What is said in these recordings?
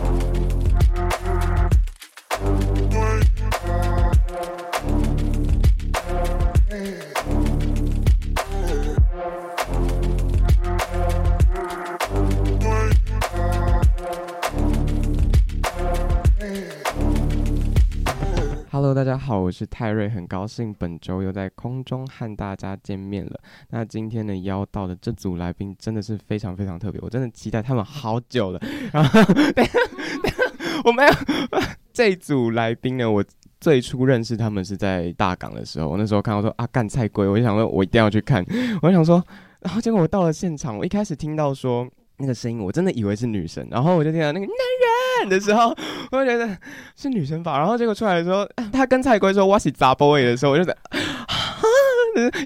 Thank you. 大家好，我是泰瑞，很高兴本周又在空中和大家见面了。那今天呢，邀到的这组来宾真的是非常非常特别，我真的期待他们好久了。然后，等下等下我没有 这组来宾呢，我最初认识他们是在大港的时候，我那时候看到说啊，干菜龟，我就想说我一定要去看，我就想说，然后结果我到了现场，我一开始听到说那个声音，我真的以为是女生，然后我就听到那个男人。的时候，我就觉得是女生吧。然后结果出来的时候，他跟蔡圭说我是杂 boy 的时候，我就在，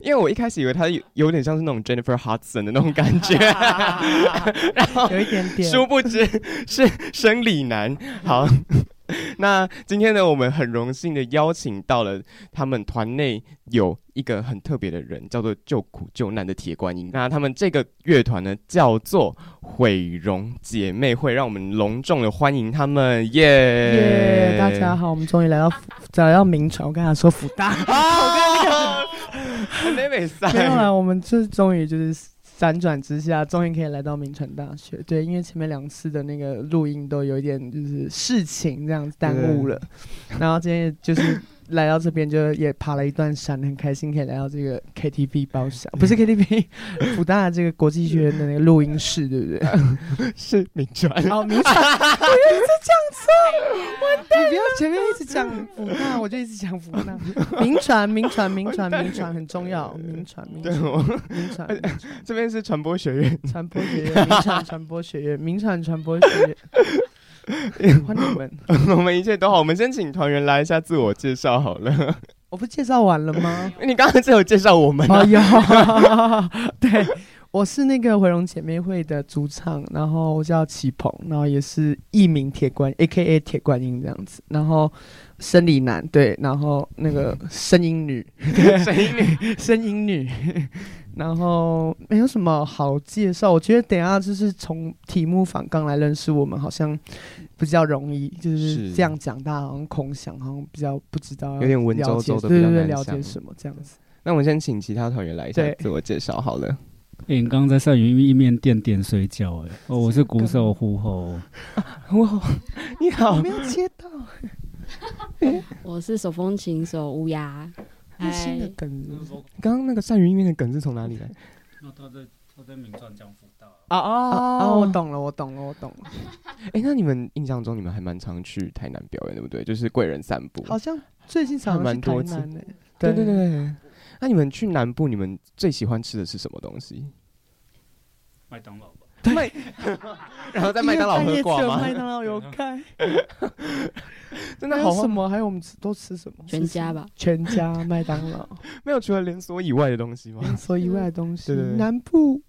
因为我一开始以为他有有点像是那种 Jennifer Hudson 的那种感觉，然后有一点点，殊不知是生理男。好。那今天呢，我们很荣幸的邀请到了他们团内有一个很特别的人，叫做救苦救难的铁观音。那他们这个乐团呢，叫做毁容姐妹会，让我们隆重的欢迎他们，耶！大家好，我们终于来到来到名传，我刚才说福大，啊、我跟那个没有了，我们这终于就是。辗转之下，终于可以来到名传大学。对，因为前面两次的那个录音都有一点就是事情这样子耽误了，然后今天就是。来到这边就也爬了一段山，很开心可以来到这个 KTV 包厢，不是 KTV，福 大这个国际学院的那个录音室，对不对？是名传。哦，名传，我又一直讲错，完蛋！你不要前面一直讲福大，我就一直讲福大。名传，名传，名传，名传很重要，名传，名传，名传。这边是传播学院，传播学院，名传传播学院，名传传播学院。欢迎你们，我们一切都好。我们先请团员来一下自我介绍好了。我不介绍完了吗？你刚刚只有介绍我们、啊。哎呀，对，我是那个回龙姐妹会的主唱，然后我叫齐鹏，然后也是艺名铁观，A.K.A. 铁观音这样子。然后生理男，对，然后那个声音女，声音女，声音女。然后没有什么好介绍，我觉得等一下就是从题目反纲来认识我们，好像比较容易，就是这样讲，大家好像空想，好像比较不知道，有点文绉绉的，对对对，了解什么这样子。那我们先请其他团员来一下自我介绍好了。哎，你刚刚在鳝鱼意面店点水饺，哎，哦，我是鼓手胡吼，胡吼，你好，我 没有接到，我是手风琴手乌鸦。新的梗，刚刚那个鳝鱼意面的梗是从哪里来？那他在他在名传江辅大啊啊啊！我懂了，我懂了，我懂了。哎，那你们印象中你们还蛮常去台南表演，对不对？就是贵人散步，好像最近常蛮多次。对对对。那你们去南部，你们最喜欢吃的是什么东西？麦当劳。麦，然后在麦当劳喝挂吗？麦当劳有开，真的好什么？还有我们吃都吃什么？全家吧，全家麦当劳 没有除了连锁以外的东西吗？连锁以外的东西，南部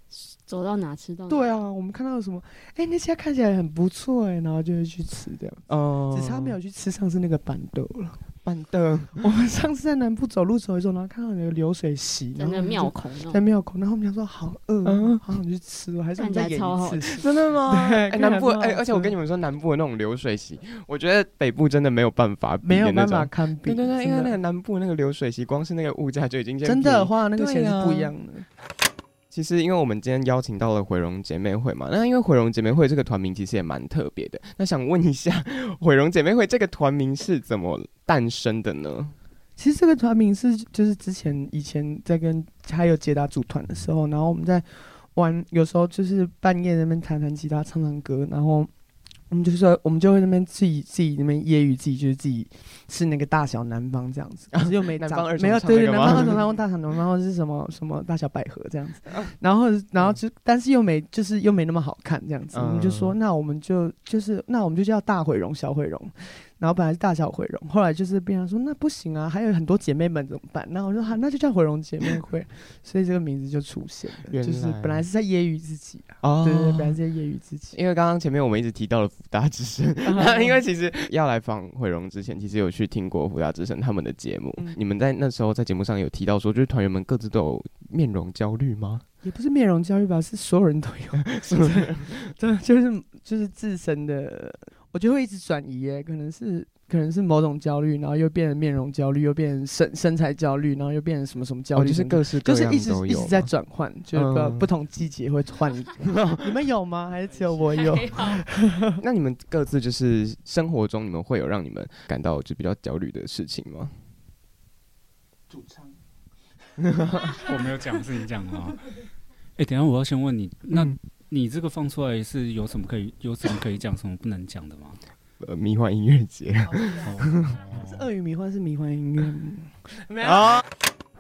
走到哪吃到哪。对啊，我们看到什么？哎，那家看起来很不错哎，然后就会去吃这样。哦，只差没有去吃上次那个板豆了。板凳，我们上次在南部走路走一走，然后看到有个流水席，在那庙口，在庙口，然后我们想说好饿，好想去吃，还是我们再演一次？真的吗？对，南部，哎，而且我跟你们说，南部的那种流水席，我觉得北部真的没有办法，没有办法堪比。对对对，因为那个南部那个流水席，光是那个物价就已经真的花那个钱是不一样的。其实，因为我们今天邀请到了毁容姐妹会嘛，那因为毁容姐妹会这个团名其实也蛮特别的。那想问一下，毁容姐妹会这个团名是怎么诞生的呢？其实这个团名是就是之前以前在跟还有捷达组团的时候，然后我们在玩，有时候就是半夜那边弹弹吉他、唱唱歌，然后我们就是说，我们就会那边自己自己那边揶揄自己，就是自己是那个大小南方这样子，然 后又没长没有对对，南方二重唱大小南方或是什么什么大小百合这样子，然后然后就但是又没就是又没那么好看这样子，我们就说那我们就就是那我们就叫大毁容小毁容。然后本来是大小毁容，后来就是变成说那不行啊，还有很多姐妹们怎么办？那我说好，那就叫毁容姐妹会，所以这个名字就出现了，就是本来是在揶揄自己啊，哦、对对，本来是在揶揄自己。因为刚刚前面我们一直提到了福大之声，因为其实要来访毁容之前，其实有去听过福大之声他们的节目。嗯、你们在那时候在节目上有提到说，就是团员们各自都有面容焦虑吗？也不是面容焦虑吧，是所有人都有，是不是？对，就是就是自身的。我就会一直转移耶，可能是可能是某种焦虑，然后又变成面容焦虑，又变成身身材焦虑，然后又变成什么什么焦虑，哦，就是各式各样就是一直一直在转换，就是不，不同季节会换。你们有吗？还是只有我有？那你们各自就是生活中，你们会有让你们感到就比较焦虑的事情吗？主唱，我没有讲，是你讲的吗？哎、欸，等一下我要先问你，那。嗯你这个放出来是有什么可以有什么可以讲，什么不能讲的吗？呃，迷幻音乐节，是鳄鱼迷幻是迷幻音乐，没 有啊，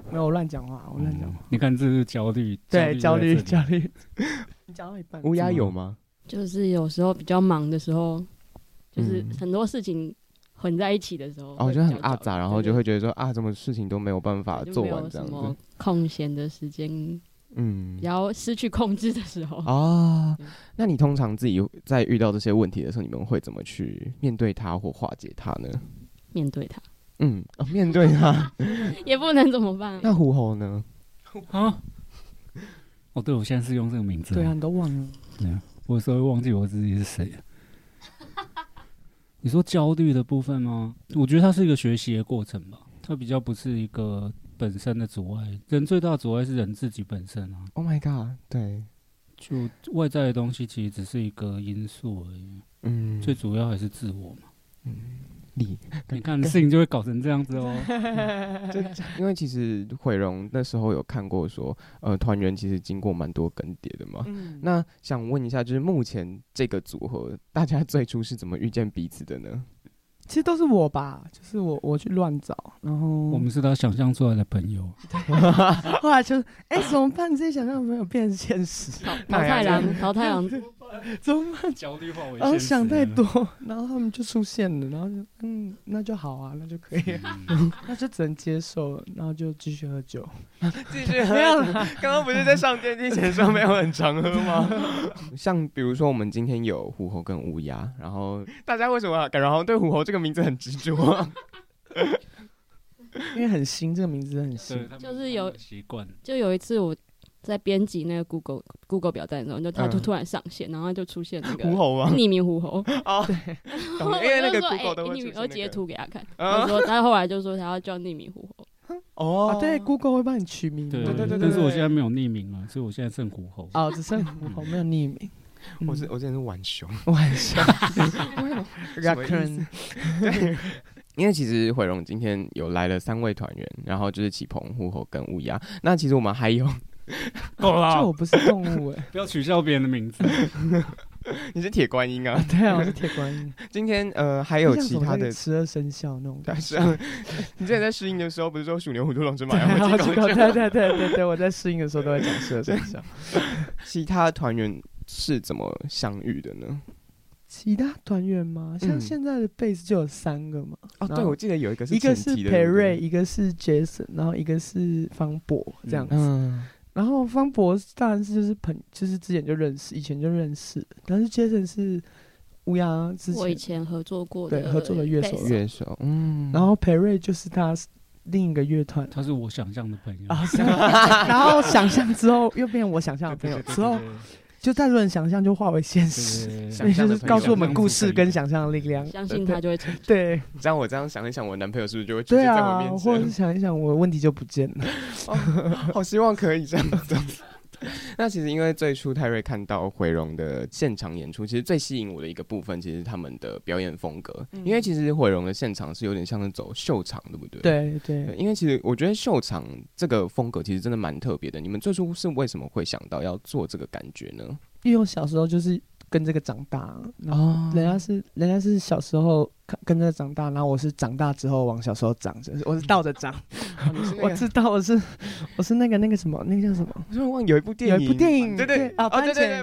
没有我乱讲话，我乱讲话。你看这是焦虑，对，焦虑焦虑。你讲到一半，乌鸦有吗？就是有时候比较忙的时候，就是很多事情混在一起的时候，哦，我觉得很阿杂，然后就会觉得说啊，什么事情都没有办法做完这样子，空闲的时间。嗯，然后失去控制的时候啊，那你通常自己在遇到这些问题的时候，你们会怎么去面对它或化解它呢？面对它，嗯，哦，面对它 也不能怎么办？那虎猴呢？啊？哦，对，我现在是用这个名字，对啊，你都忘了？对啊，我有时候会忘记我自己是谁。你说焦虑的部分吗？我觉得它是一个学习的过程吧，它比较不是一个。本身的阻碍，人最大的阻碍是人自己本身啊。Oh my god！对，就外在的东西其实只是一个因素而已。嗯，最主要还是自我嘛。嗯，你你看事情就会搞成这样子哦。就因为其实毁容那时候有看过说，呃，团员其实经过蛮多更迭的嘛。嗯。那想问一下，就是目前这个组合，大家最初是怎么遇见彼此的呢？其实都是我吧，就是我我去乱找，然后我们是他想象出来的朋友，对 后来就哎、欸、怎么办？这些想象的朋友变成现实，桃太郎，桃太郎。怎么办？焦虑化为然后想太多，然后他们就出现了，然后就嗯，那就好啊，那就可以，嗯、那就只能接受了，然后就继续喝酒，继续喝。没有刚刚不是在上电梯前说没有很常喝吗？像比如说我们今天有虎猴跟乌鸦，然后大家为什么感觉好像对虎猴这个名字很执着？因为很新，这个名字很新，就是有习惯。就有一次我。在编辑那个 Google Google 表单的时候，就他就突然上线，然后就出现那个 狐猴吗？匿名狐猴 哦，对，因为那个 Google 都会我截图给他看，他说他后来就说他要叫匿名狐猴。哦，对，Google 会帮你取名，对对对，但是我现在没有匿名了，所以我现在剩狐猴。哦，只剩狐猴，没有匿名。我是我现在是浣熊，浣熊。对，因为其实毁容今天有来了三位团员，然后就是启鹏、狐猴跟乌鸦。那其实我们还有。够了，就我不是动物哎，不要取笑别人的名字。你是铁观音啊？对啊，我是铁观音。今天呃还有其他的十二生肖那种但是。你之前在试音的时候不是说鼠牛虎兔龙之马？对对对对对，我在试音的时候都在讲十二生肖。其他团员是怎么相遇的呢？其他团员吗？像现在的贝斯就有三个嘛。哦，对，我记得有一个是一个是培瑞，一个是杰森，然后一个是方博这样子。然后方博当然是就是朋，就是之前就认识，以前就认识。但是杰森是乌鸦之前，我以前合作过的，对，合作的乐手，乐手。嗯。然后培瑞就是他另一个乐团，他是我想象的朋友。然后想象之后又变我想象的朋友之后。就太多人想象就化为现实，所以就是告诉我们故事跟想象的力量。相信他就会成。对，这样我这样想一想，我男朋友是不是就会出现在我面前？或者是想一想，我的问题就不见了。好希望可以这样子。那其实因为最初泰瑞看到回容的现场演出，其实最吸引我的一个部分，其实是他们的表演风格。嗯、因为其实回容的现场是有点像是走秀场，对不对？对对，对。因为其实我觉得秀场这个风格其实真的蛮特别的。你们最初是为什么会想到要做这个感觉呢？因为我小时候就是。跟这个长大，然后人家是人家是小时候跟跟这个长大，然后我是长大之后往小时候长，就是我是倒着长。我知道我是我是那个那个什么那个叫什么？我说忘有一部电影，有一部电影，对对啊，班杰，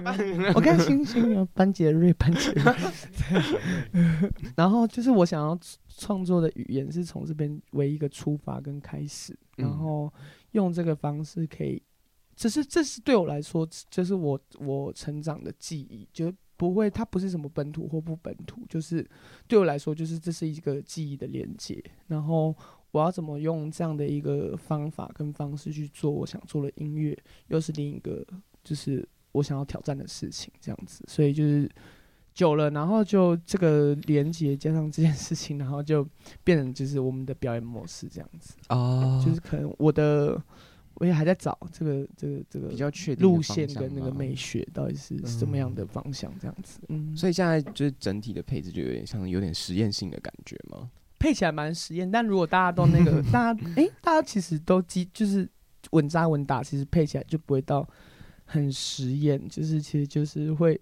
我看星星啊，班杰瑞，班杰瑞。然后就是我想要创作的语言是从这边为一个出发跟开始，然后用这个方式可以。只是这是对我来说，就是我我成长的记忆，就不会，它不是什么本土或不本土，就是对我来说，就是这是一个记忆的连接。然后我要怎么用这样的一个方法跟方式去做我想做的音乐，又是另一个就是我想要挑战的事情，这样子。所以就是久了，然后就这个连接加上这件事情，然后就变成就是我们的表演模式这样子。哦，就是可能我的。我也还在找这个这个这个比较确定路线跟那个美学到底是什么样的方向，这样子。嗯，所以现在就是整体的配置就有点像有点实验性的感觉吗？配起来蛮实验，但如果大家都那个，大家哎、欸，大家其实都基就是稳扎稳打，其实配起来就不会到很实验，就是其实就是会。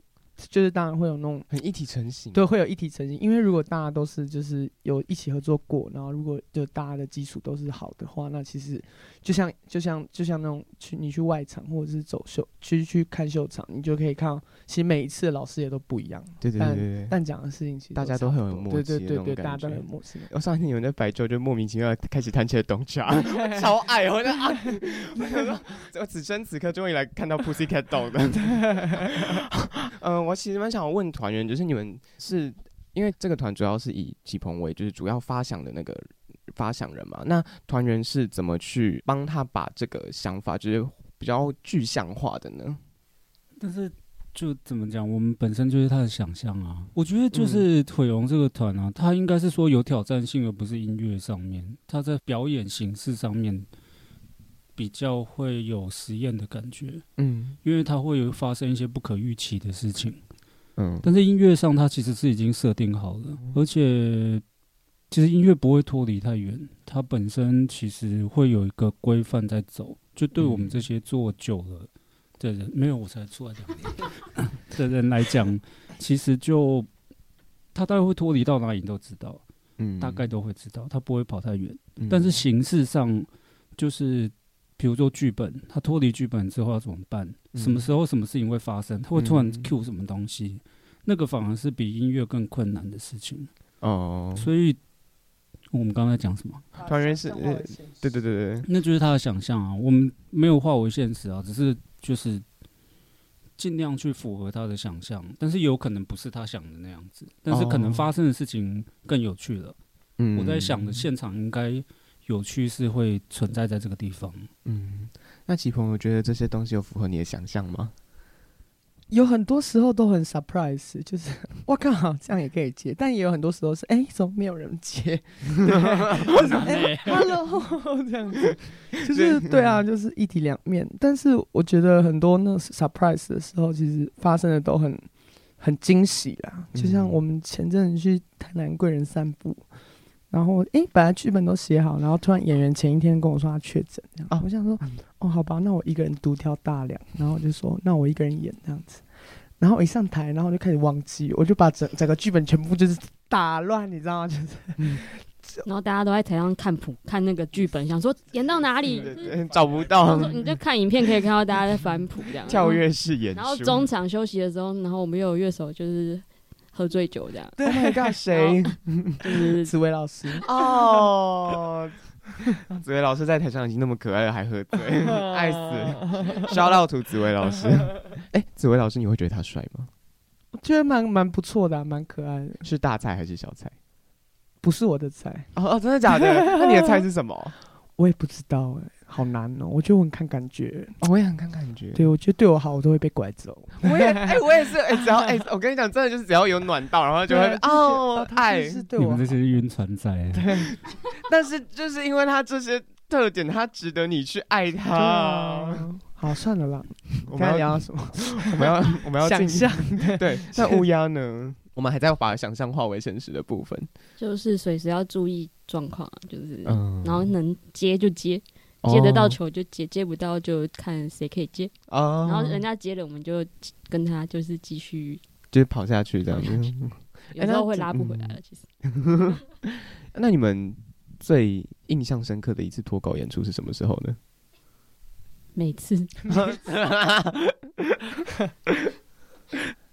就是当然会有那种很一体成型，对，会有一体成型。因为如果大家都是就是有一起合作过，然后如果就大家的基础都是好的话，那其实就像就像就像那种去你去外场或者是走秀去去看秀场，你就可以看到，其实每一次的老师也都不一样。对对对对。但讲的事情其实大家都很有默契，对对对对，大家都很有默契。我上次你们在白昼就莫名其妙开始弹起了东家，超爱，我就啊，我此生此刻终于来看到 Pussycat Dolls 的。嗯，我其实蛮想问团员，就是你们是因为这个团主要是以吉鹏为就是主要发想的那个发想人嘛？那团员是怎么去帮他把这个想法就是比较具象化的呢？但是就怎么讲，我们本身就是他的想象啊。我觉得就是毁容这个团啊，他应该是说有挑战性，而不是音乐上面，他在表演形式上面。比较会有实验的感觉，嗯，因为它会有发生一些不可预期的事情，嗯，但是音乐上它其实是已经设定好了，而且其实音乐不会脱离太远，它本身其实会有一个规范在走，就对我们这些做久了的人，没有我才出来讲。的人来讲，其实就他大概会脱离到哪里你都知道，嗯，大概都会知道，他不会跑太远，但是形式上就是。比如说剧本，他脱离剧本之后要怎么办？嗯、什么时候什么事情会发生？他会突然 cue 什么东西？嗯、那个反而是比音乐更困难的事情。哦，所以我们刚才讲什么？团员是，对对对对，那就是他的想象啊。我们没有化为现实啊，只是就是尽量去符合他的想象，但是有可能不是他想的那样子，但是可能发生的事情更有趣了。嗯，我在想的现场应该。有趣是会存在在这个地方。嗯，那齐鹏，我觉得这些东西有符合你的想象吗？有很多时候都很 surprise，就是我靠，这样也可以接。但也有很多时候是，哎、欸，怎么没有人接？hello，这样子，就是对啊，就是一体两面。但是我觉得很多那 surprise 的时候，其实发生的都很很惊喜啦。就像我们前阵子去台南贵人散步。然后，诶，本来剧本都写好，然后突然演员前一天跟我说他确诊，这样啊，我想说，哦，好吧，那我一个人独挑大梁，然后我就说，那我一个人演这样子，然后我一上台，然后就开始忘记，我就把整整个剧本全部就是打乱，你知道吗？就是，嗯、然后大家都在台上看谱，看那个剧本，想说演到哪里，找不到，你就看影片可以看到大家在翻谱这样，跳跃式演，然后中场休息的时候，然后我们又有乐手就是。喝醉酒这样，对，那个谁？就是紫薇老师哦。紫薇老师在台上已经那么可爱了，还喝醉，爱死！Shout out to 紫薇老师。哎，紫薇老师，你会觉得他帅吗？我觉得蛮蛮不错的，蛮可爱的。是大菜还是小菜？不是我的菜。哦哦，真的假的？那你的菜是什么？我也不知道哎。好难哦，我觉得我很看感觉，哦、我也很看感觉。对，我觉得对我好，我都会被拐走。我也，哎、欸，我也是，哎、欸，只要，哎、欸，我跟你讲，真的就是只要有暖到，然后就会哦，爱是对我。你们这些晕船仔。对。但是就是因为他这些特点，他值得你去爱他。啊、好，算了啦。我们要聊什么？我们要我们要想象。对。那乌鸦呢？我们还在把想象化为现实的部分，就是随时要注意状况，就是，嗯、然后能接就接。接得到球就接，接不到就看谁可以接。哦，然后人家接了，我们就跟他就是继续就是跑下去这样子。有时候会拉不回来了，其实。那你们最印象深刻的一次脱稿演出是什么时候呢？每次。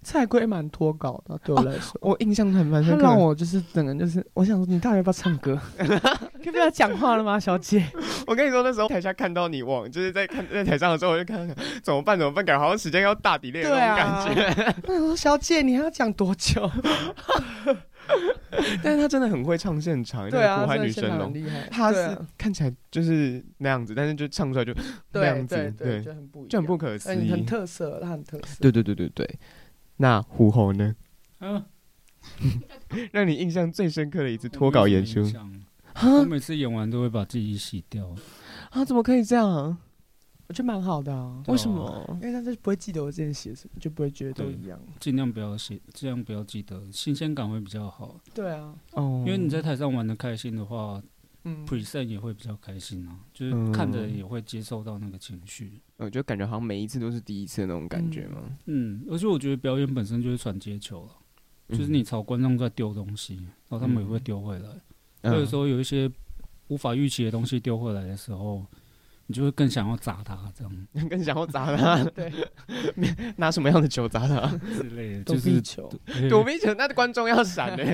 蔡龟蛮脱稿的，对我来说，我印象很蛮深刻。让我就是整个就是，我想说，你到底要不要唱歌？可以不要讲话了吗，小姐？我跟你说，那时候台下看到你往，就是在看在台上的时候，我就看，怎么办？怎么办？感觉好像时间要大 delay 那种感觉。我说，小姐，你还要讲多久？但是他真的很会唱现场，对啊，苦海女神龙，他是看起来就是那样子，但是就唱出来就那样子，对，就很不就很不可思议，很特色，他很特色。对对对对对。那虎侯呢？啊，让你印象最深刻的一次脱稿演出？我每次演完都会把自己洗掉。啊，怎么可以这样？我觉得蛮好的啊。为什么？因为他是不会记得我之前写什么，就不会觉得都一样。尽量不要写，尽量不要记得，新鲜感会比较好。对啊，哦，因为你在台上玩的开心的话。嗯，present 也会比较开心啊，就是看着也会接受到那个情绪。我觉得感觉好像每一次都是第一次的那种感觉嘛。嗯，而且我觉得表演本身就是传接球了，就是你朝观众在丢东西，然后他们也会丢回来。有时候有一些无法预期的东西丢回来的时候。你就会更想要砸他，这样 更想要砸他。对，拿什么样的球砸他之类的，躲避球，躲避球，那观众要闪的。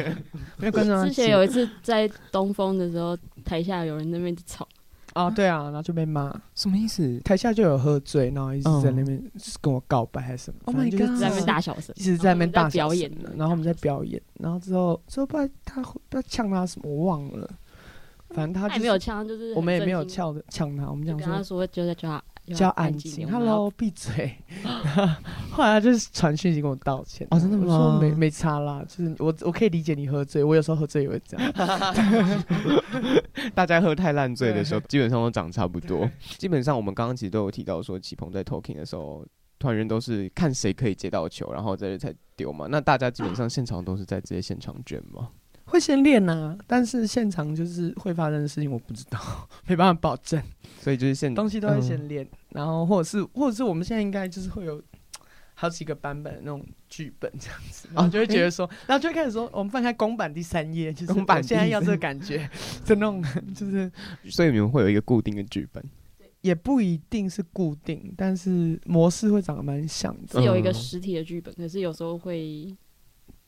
没有观众之前有一次在东风的时候，台下有人在那边吵。啊，对啊，然后就被骂。什么意思？台下就有喝醉，然后一直在那边跟我告白还是什么？Oh my god！在那边大小声，一直在那边大表演。然后我们在表演，然后之后之后不知道他不知道呛他什么，我忘了。反正他也没有呛，就是我们也没有呛的呛他，我们讲说，他说就在叫他叫安静，Hello，闭嘴。后来他就是传讯息跟我道歉。哦，真的吗？我说没没差啦，就是我我可以理解你喝醉，我有时候喝醉也会这样。大家喝太烂醉的时候，基本上都长差不多。基本上我们刚刚其实都有提到说，启鹏在 talking 的时候，团员都是看谁可以接到球，然后在这才丢嘛。那大家基本上现场都是在直接现场卷吗？会先练呐、啊，但是现场就是会发生的事情，我不知道，没办法保证。所以就是现东西都会先练，嗯、然后或者是或者是我们现在应该就是会有好几个版本的那种剧本这样子，然后就会觉得说，欸、然后就会开始说，我们翻开公版第三页，就是公版现在要这个感觉，就那种 就是，所以你们会有一个固定的剧本，也不一定是固定，但是模式会长得蛮像的，是有一个实体的剧本，可是有时候会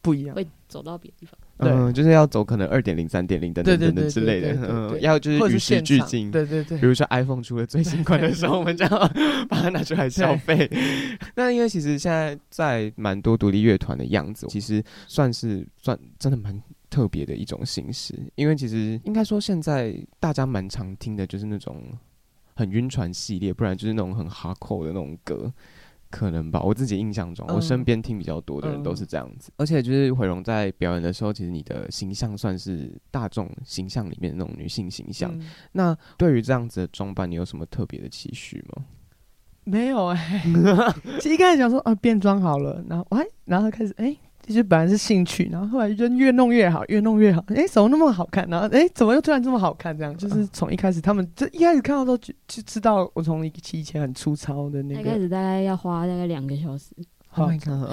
不一样，会走到别的地方。嗯，就是要走可能二点零、三点零等等等等之类的，嗯，要就是与时俱进，对对对。比如说 iPhone 出了最新款的时候，我们就要 把它拿出来消费。那因为其实现在在蛮多独立乐团的样子，其实算是算真的蛮特别的一种形式。因为其实应该说现在大家蛮常听的就是那种很晕船系列，不然就是那种很 hardcore 的那种歌。可能吧，我自己印象中，我身边听比较多的人都是这样子。而且就是毁容在表演的时候，其实你的形象算是大众形象里面的那种女性形象。嗯、那对于这样子的装扮，你有什么特别的期许吗？没有哎、欸，其实一开始想说啊，变装好了，然后哎，然后开始哎。欸其实本来是兴趣，然后后来就越弄越好，越弄越好。哎，怎么那么好看？然后哎，怎么又突然这么好看？这样就是从一开始，他们就一开始看到都就就知道我从以前很粗糙的那个。一开始大概要花大概两个小时。好，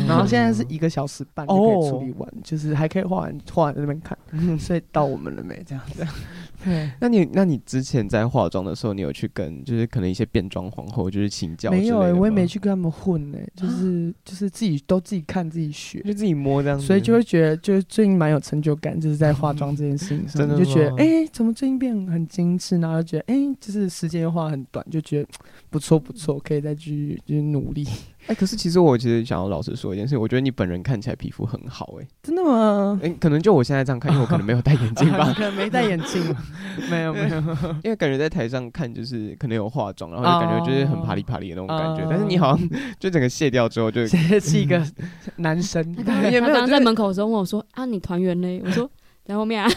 然后现在是一个小时半就可以处理完，就是还可以画完画完在那边看。所以到我们了没？这样子。对，那你那你之前在化妆的时候，你有去跟就是可能一些变装皇后就是请教？没有哎，我也没去跟他们混哎，就是就是自己都自己看自己学，就自己摸这样子，所以就会觉得就是最近蛮有成就感，就是在化妆这件事情 上，就觉得哎，怎么最近变很精致，然后就觉得哎，就是时间又花很短，就觉得不错不错，可以再继续就是努力。哎、欸，可是其实我其实想要老实说一件事，我觉得你本人看起来皮肤很好、欸，哎，真的吗？哎、欸，可能就我现在这样看，因为我可能没有戴眼镜吧，可能没戴眼镜，没有没有，因为感觉在台上看就是可能有化妆，然后就感觉就是很啪里啪里的那种感觉，但是你好像 就整个卸掉之后就，是一个男生。他刚刚在门口的时候问我说：“啊，你团员呢？”我说：“在后面啊。”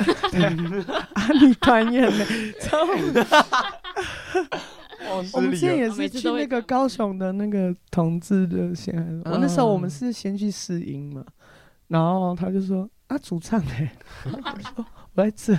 啊，你团员呢？我们之前也是去那个高雄的那个同志的先，我那时候我们是先去试音嘛，然后他就说啊，主唱哎，我在这，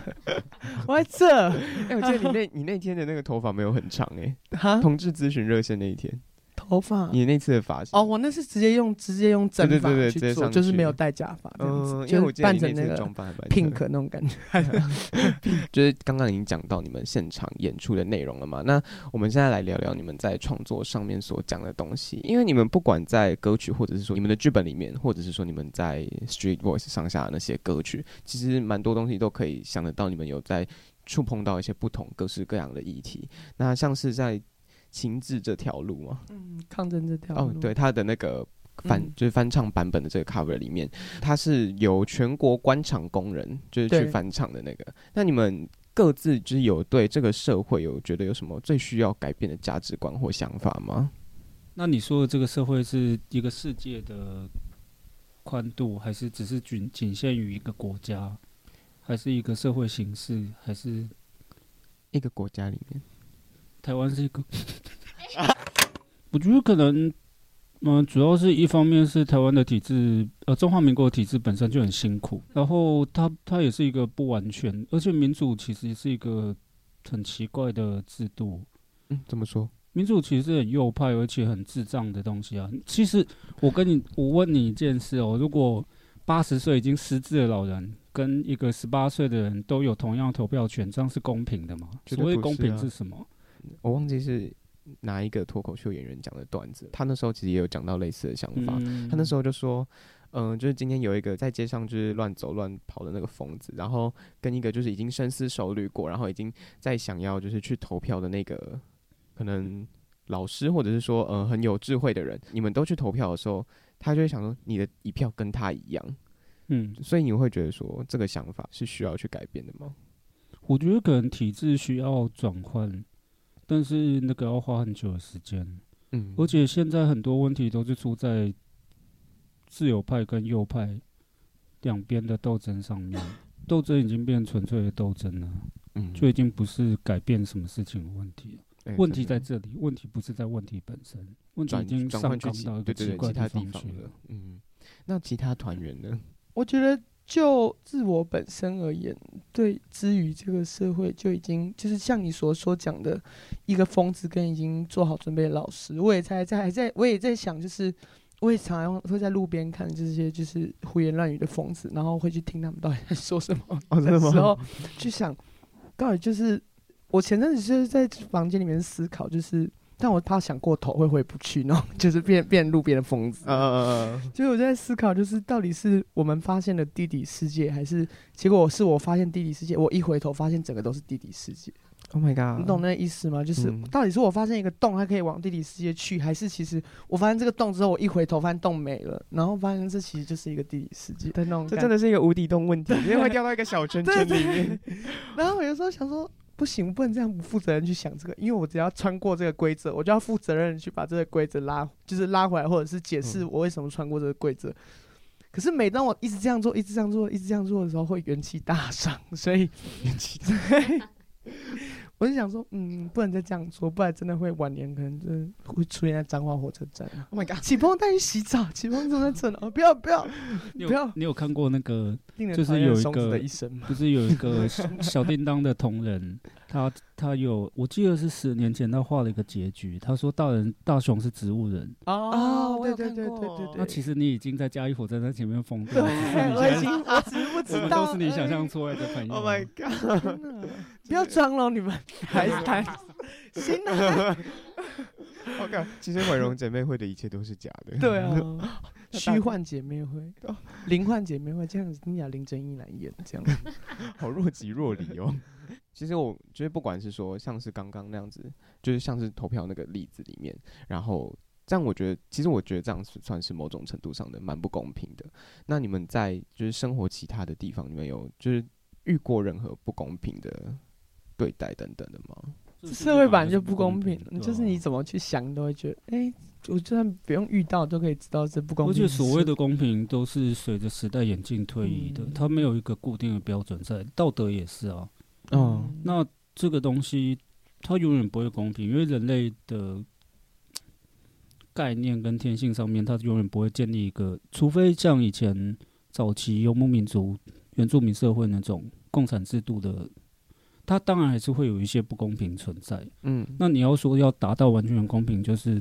我在这。哎，我记得你那，你那天的那个头发没有很长哎，哈，同志咨询热线那一天，头发，你那次的发型哦，我那是直接用直接用真发去做，就是没有戴假发，嗯，就扮成那个 pink 那种感觉。就是刚刚已经讲到你们现场演出的内容了嘛？那我们现在来聊聊你们在创作上面所讲的东西，因为你们不管在歌曲，或者是说你们的剧本里面，或者是说你们在 Street Voice 上下的那些歌曲，其实蛮多东西都可以想得到，你们有在触碰到一些不同各式各样的议题。那像是在情志这条路吗，嗯，抗争这条路。哦，对，他的那个翻、嗯、就是翻唱版本的这个 cover 里面，他是由全国官场工人就是去翻唱的那个。那你们各自就是有对这个社会有觉得有什么最需要改变的价值观或想法吗？那你说的这个社会是一个世界的宽度，还是只是仅仅限于一个国家，还是一个社会形式，还是一个国家里面？台湾是一个，我觉得可能，嗯，主要是一方面是台湾的体制，呃，中华民国的体制本身就很辛苦，然后它它也是一个不完全，而且民主其实也是一个很奇怪的制度。嗯，怎么说？民主其实是很右派而且很智障的东西啊。其实我跟你，我问你一件事哦，如果八十岁已经失智的老人跟一个十八岁的人都有同样投票权，这样是公平的吗？所谓公平是什么？我忘记是哪一个脱口秀演员讲的段子，他那时候其实也有讲到类似的想法。嗯、他那时候就说，嗯、呃，就是今天有一个在街上就是乱走乱跑的那个疯子，然后跟一个就是已经深思熟虑过，然后已经在想要就是去投票的那个可能老师或者是说呃很有智慧的人，你们都去投票的时候，他就会想说你的一票跟他一样，嗯，所以你会觉得说这个想法是需要去改变的吗？我觉得可能体制需要转换。但是那个要花很久的时间，嗯，而且现在很多问题都是出在自由派跟右派两边的斗争上面，斗争已经变纯粹的斗争了，嗯，就已经不是改变什么事情的问题了。欸、问题在这里，问题不是在问题本身，问题已经上纲到一个奇怪的地方去了。嗯，那其他团员呢？我觉得。就自我本身而言，对，之于这个社会就已经就是像你所所讲的，一个疯子跟已经做好准备的老师，我也在在还在，我也在想，就是我也常常会在路边看这些就是胡言乱语的疯子，然后会去听他们到底在说什么。哦，真的吗？然后去想，到底就是我前阵子就是在房间里面思考，就是。但我怕想过头会回不去，然后 就是变变路边的疯子。嗯嗯嗯。所以我在思考，就是到底是我们发现了地底世界，还是结果是我发现地底世界，我一回头发现整个都是地底世界。Oh my god！你懂那个意思吗？就是到底是我发现一个洞，它可以往地底世界去，还是其实我发现这个洞之后，我一回头发现洞没了，然后发现这其实就是一个地底世界的那种。这真的是一个无底洞问题，因为会掉到一个小圈圈里面。然后我有时候想说。不行，我不能这样不负责任去想这个，因为我只要穿过这个规则，我就要负责任去把这个规则拉，就是拉回来，或者是解释我为什么穿过这个规则。嗯、可是每当我一直这样做，一直这样做，一直这样做的时候，会元气大伤，所以元气。我就想说，嗯，不能再这样做，不然真的会晚年可能就会出现在彰化火车站。Oh my god！起风带你洗澡，起风怎么在这呢。不要不要 不要！你有看过那个？就是有一个，就是有一个小叮当的同人，他他有，我记得是十年前他画了一个结局，他说大人大雄是植物人。哦，对对对对对对。那其实你已经在嘉义火车站前面疯掉了。我已经，我只是不知道。都是你想象出来的朋友。Oh my god！不要装了，你们还还行啊。OK，其实毁容姐妹会的一切都是假的。对啊。虚幻姐妹会，灵幻姐妹会这样子，你俩林正英来演这样，好若即若离哦。其实我觉得，不管是说像是刚刚那样子，就是像是投票那个例子里面，然后这样，我觉得其实我觉得这样子算是某种程度上的蛮不公平的。那你们在就是生活其他的地方，你们有就是遇过任何不公平的对待等等的吗？社会版就不公平，就是你怎么去想，都会觉得，哎、欸，我就算不用遇到，都可以知道这不公平。而且所谓的公平，都是随着时代演进推移的，它没有一个固定的标准在。道德也是啊，嗯，那这个东西它永远不会公平，因为人类的概念跟天性上面，它永远不会建立一个，除非像以前早期游牧民族、原住民社会那种共产制度的。它当然还是会有一些不公平存在，嗯，那你要说要达到完全的公平，就是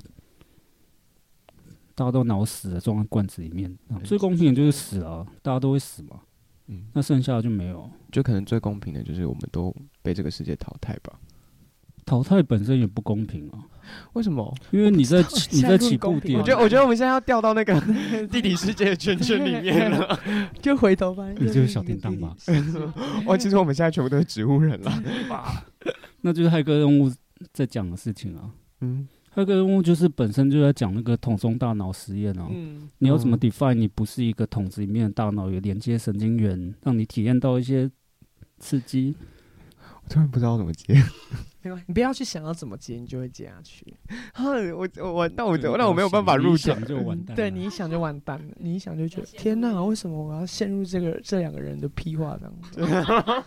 大家都脑死了，装在罐子里面。最公平的就是死了，大家都会死嘛。嗯，那剩下的就没有。就可能最公平的就是我们都被这个世界淘汰吧。淘汰本身也不公平啊！为什么？因为你在你在起步点。我觉得我觉得我们现在要掉到那个 地理世界的圈圈里面了，就回头吧你就是小叮当吧？哦，其实我们现在全部都是植物人了。那就是骇客任务在讲的事情啊。嗯，骇客任务就是本身就在讲那个桶中大脑实验啊。嗯，你要怎么 define？你不是一个桶子里面的大脑，有连接神经元，让你体验到一些刺激。我突然不知道怎么接。没关系你不要去想要怎么接，你就会接下去。我我我那我那我没有办法入场就完蛋。对，你一想就完蛋了，你一想就觉得天哪，为什么我要陷入这个这两个人的屁话当中？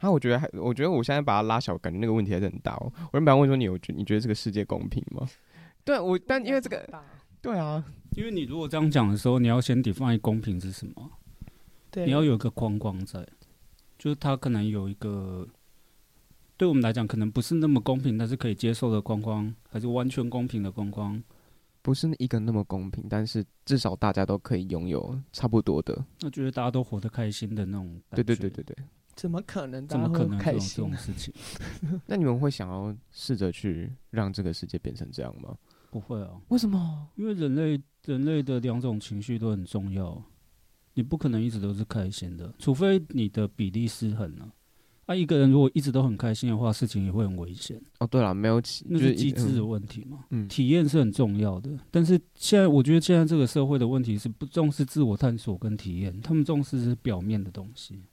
啊，我觉得还，我觉得我现在把它拉小，感觉那个问题还是很大哦。我原本问说你有觉你觉得这个世界公平吗？对我，但因为这个，对啊，因为你如果这样讲的时候，你要先 define 公平是什么？对，你要有一个框框在，就是它可能有一个。对我们来讲，可能不是那么公平，但是可以接受的框框，还是完全公平的框框，不是一个那么公平，但是至少大家都可以拥有差不多的。那觉得大家都活得开心的那种，对对对对对，怎么可能？怎么可能这种这种事情？那你们会想要试着去让这个世界变成这样吗？不会啊，为什么？因为人类人类的两种情绪都很重要，你不可能一直都是开心的，除非你的比例失衡了。他、啊、一个人如果一直都很开心的话，事情也会很危险。哦，对了，没有那是机制的问题嘛。嗯，体验是很重要的，但是现在我觉得现在这个社会的问题是不重视自我探索跟体验，他们重视是表面的东西。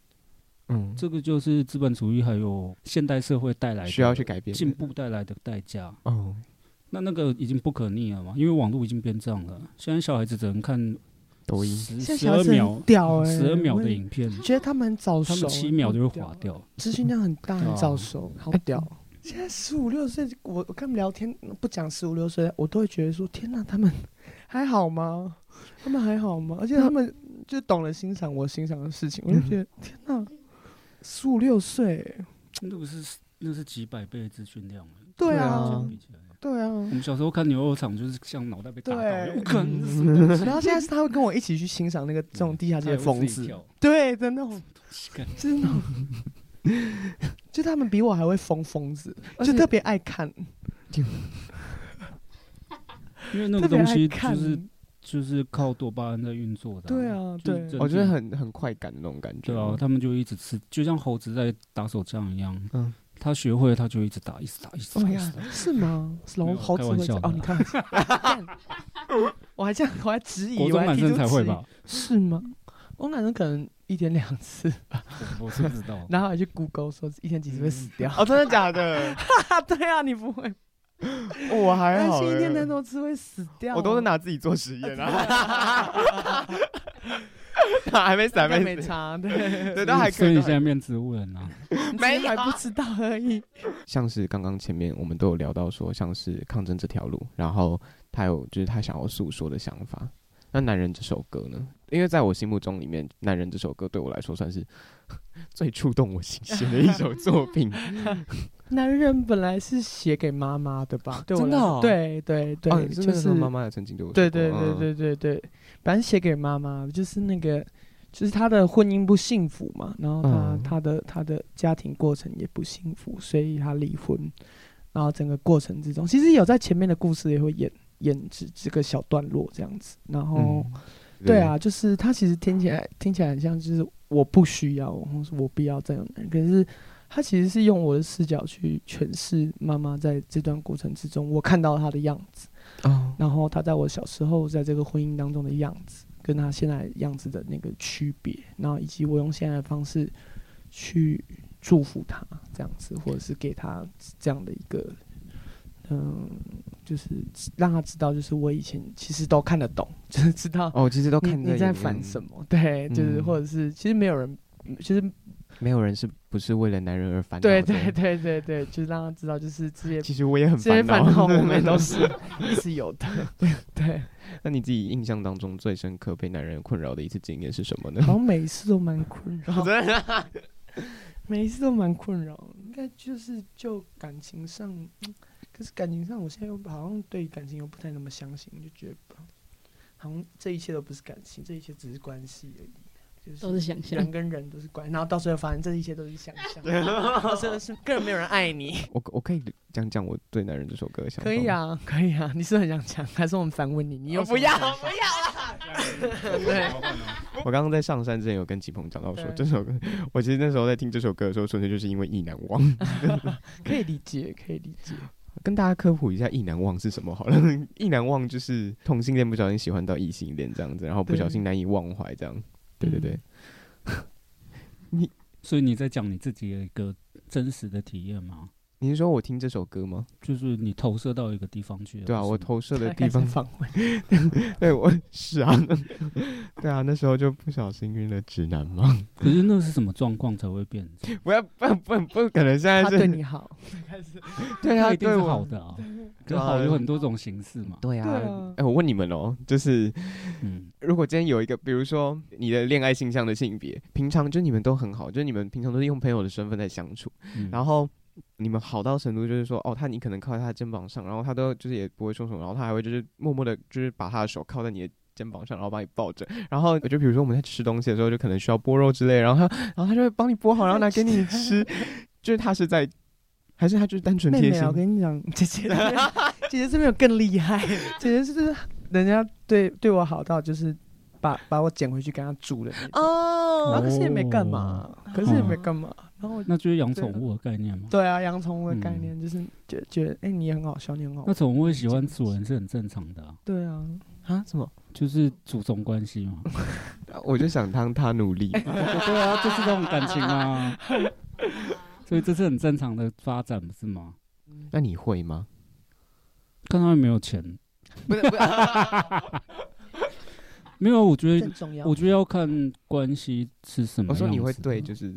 嗯，这个就是资本主义还有现代社会带来的需要去改变进步带来的代价。哦，那那个已经不可逆了嘛，因为网络已经变这样了。现在小孩子只能看。抖音十二秒，屌哎！十二秒的影片，觉得他们早熟，他们七秒就会划掉，资讯量很大，很早熟，好屌！现在十五六岁，我我跟他们聊天，不讲十五六岁，我都会觉得说：天哪，他们还好吗？他们还好吗？而且他们就懂得欣赏我欣赏的事情，我就觉得天哪，十五六岁，那不是那是几百倍的资讯量，对啊。对啊，我们小时候看牛肉场就是像脑袋被打到，有可能。然后现在是他会跟我一起去欣赏那个这种地下街的疯子，对的那种，真的，就他们比我还会疯疯子，就特别爱看，因为那个东西就是就是靠多巴胺在运作的，对啊，对，我觉得很很快感的那种感觉，对啊，他们就一直吃，就像猴子在打手枪一样，嗯。他学会了，他就一直打，一直打，一直打。Oh、是吗？龙猴子会这样哦？你看，我还这样，我还质疑，国中男生才会吧？是吗？国中男生可能一天两次吧。我是不知道。然后还去 Google 说一天几次会死掉？哦，真的假的？对啊，你不会？我还好。一天能多次会死掉？我都是拿自己做实验啊。他还没死，还没死，对对，都还可以。所以你现在变植物人啊？没，还不知道而已。像是刚刚前面我们都有聊到说，像是抗争这条路，然后他有就是他想要诉说的想法。那男人这首歌呢？因为在我心目中里面，男人这首歌对我来说算是最触动我心弦的一首作品。男人本来是写给妈妈的吧？真的？对对对，就是妈妈也曾经对我。对对对对对对，本来写给妈妈，就是那个，就是他的婚姻不幸福嘛，然后他他的他的家庭过程也不幸福，所以他离婚。然后整个过程之中，其实有在前面的故事也会演演这这个小段落这样子。然后，对啊，就是他其实听起来听起来很像，就是我不需要，或是我不要这样的人，可是。他其实是用我的视角去诠释妈妈在这段过程之中，我看到她的样子，哦，然后她在我小时候在这个婚姻当中的样子，跟她现在样子的那个区别，然后以及我用现在的方式去祝福她这样子，或者是给她这样的一个，嗯，就是让她知道，就是我以前其实都看得懂，就是知道哦，其实都看你你在烦什么，对，就是或者是其实没有人，其实。没有人是不是为了男人而烦恼？对对对对对，就是让他知道，就是这些。其实我也很烦恼，这些烦恼我们都是 一直有的。对对。那你自己印象当中最深刻被男人困扰的一次经验是什么呢？好像每一次都蛮困扰。真的。每一次都蛮困扰，应该就是就感情上，可是感情上，我现在又好像对感情又不太那么相信，就觉得好像这一切都不是感情，这一切只是关系而已。都是想象，人跟人都是关，然后到最后发现这一切都是想象，真的是根本没有人爱你。我我可以讲讲我对男人这首歌的想法。可以啊，可以啊，你是很想讲，还是我们反问你？你又不要，不要啊！对，我刚刚在上山之前有跟吉鹏讲到说，这首歌，我其实那时候在听这首歌的时候，纯粹就是因为意难忘。可以理解，可以理解。跟大家科普一下意难忘是什么好了。意难忘就是同性恋不小心喜欢到异性恋这样子，然后不小心难以忘怀这样。对对对，嗯、你所以你在讲你自己的一个真实的体验吗？你是说我听这首歌吗？就是你投射到一个地方去。对啊，我投射的地方 方位。对，我是啊。对啊，那时候就不小心晕了直男嘛。可是那是什么状况才会变？不要不不不可能现在是他对你好，对啊，一定是好的啊。就好有很多种形式嘛。对啊。哎，我问你们哦，就是，嗯，如果今天有一个，比如说你的恋爱性向的性别，平常就你们都很好，就是你们平常都是用朋友的身份在相处，然后。你们好到程度就是说，哦，他你可能靠在他的肩膀上，然后他都就是也不会说什么，然后他还会就是默默的，就是把他的手靠在你的肩膀上，然后把你抱着，然后就比如说我们在吃东西的时候，就可能需要剥肉之类，然后他，然后他就会帮你剥好，然后拿给你吃，就是他是在，还是他就是单纯贴心？妹妹，我跟你讲，姐姐，姐姐这边有更厉害，姐姐是人家对对我好到就是把把我捡回去跟他住的哦，然后可是也没干嘛，可是也没干嘛。然后那就是养宠物的概念吗？对啊，养宠物的概念就是觉觉得，哎，你也很好笑，你很好。那宠物会喜欢主人是很正常的。对啊，啊？什么？就是主从关系嘛。我就想当他努力。对啊，就是这种感情啊。所以这是很正常的发展，不是吗？那你会吗？看他有没有钱。不是，没有，我觉得，我觉得要看关系是什么。我说你会对，就是。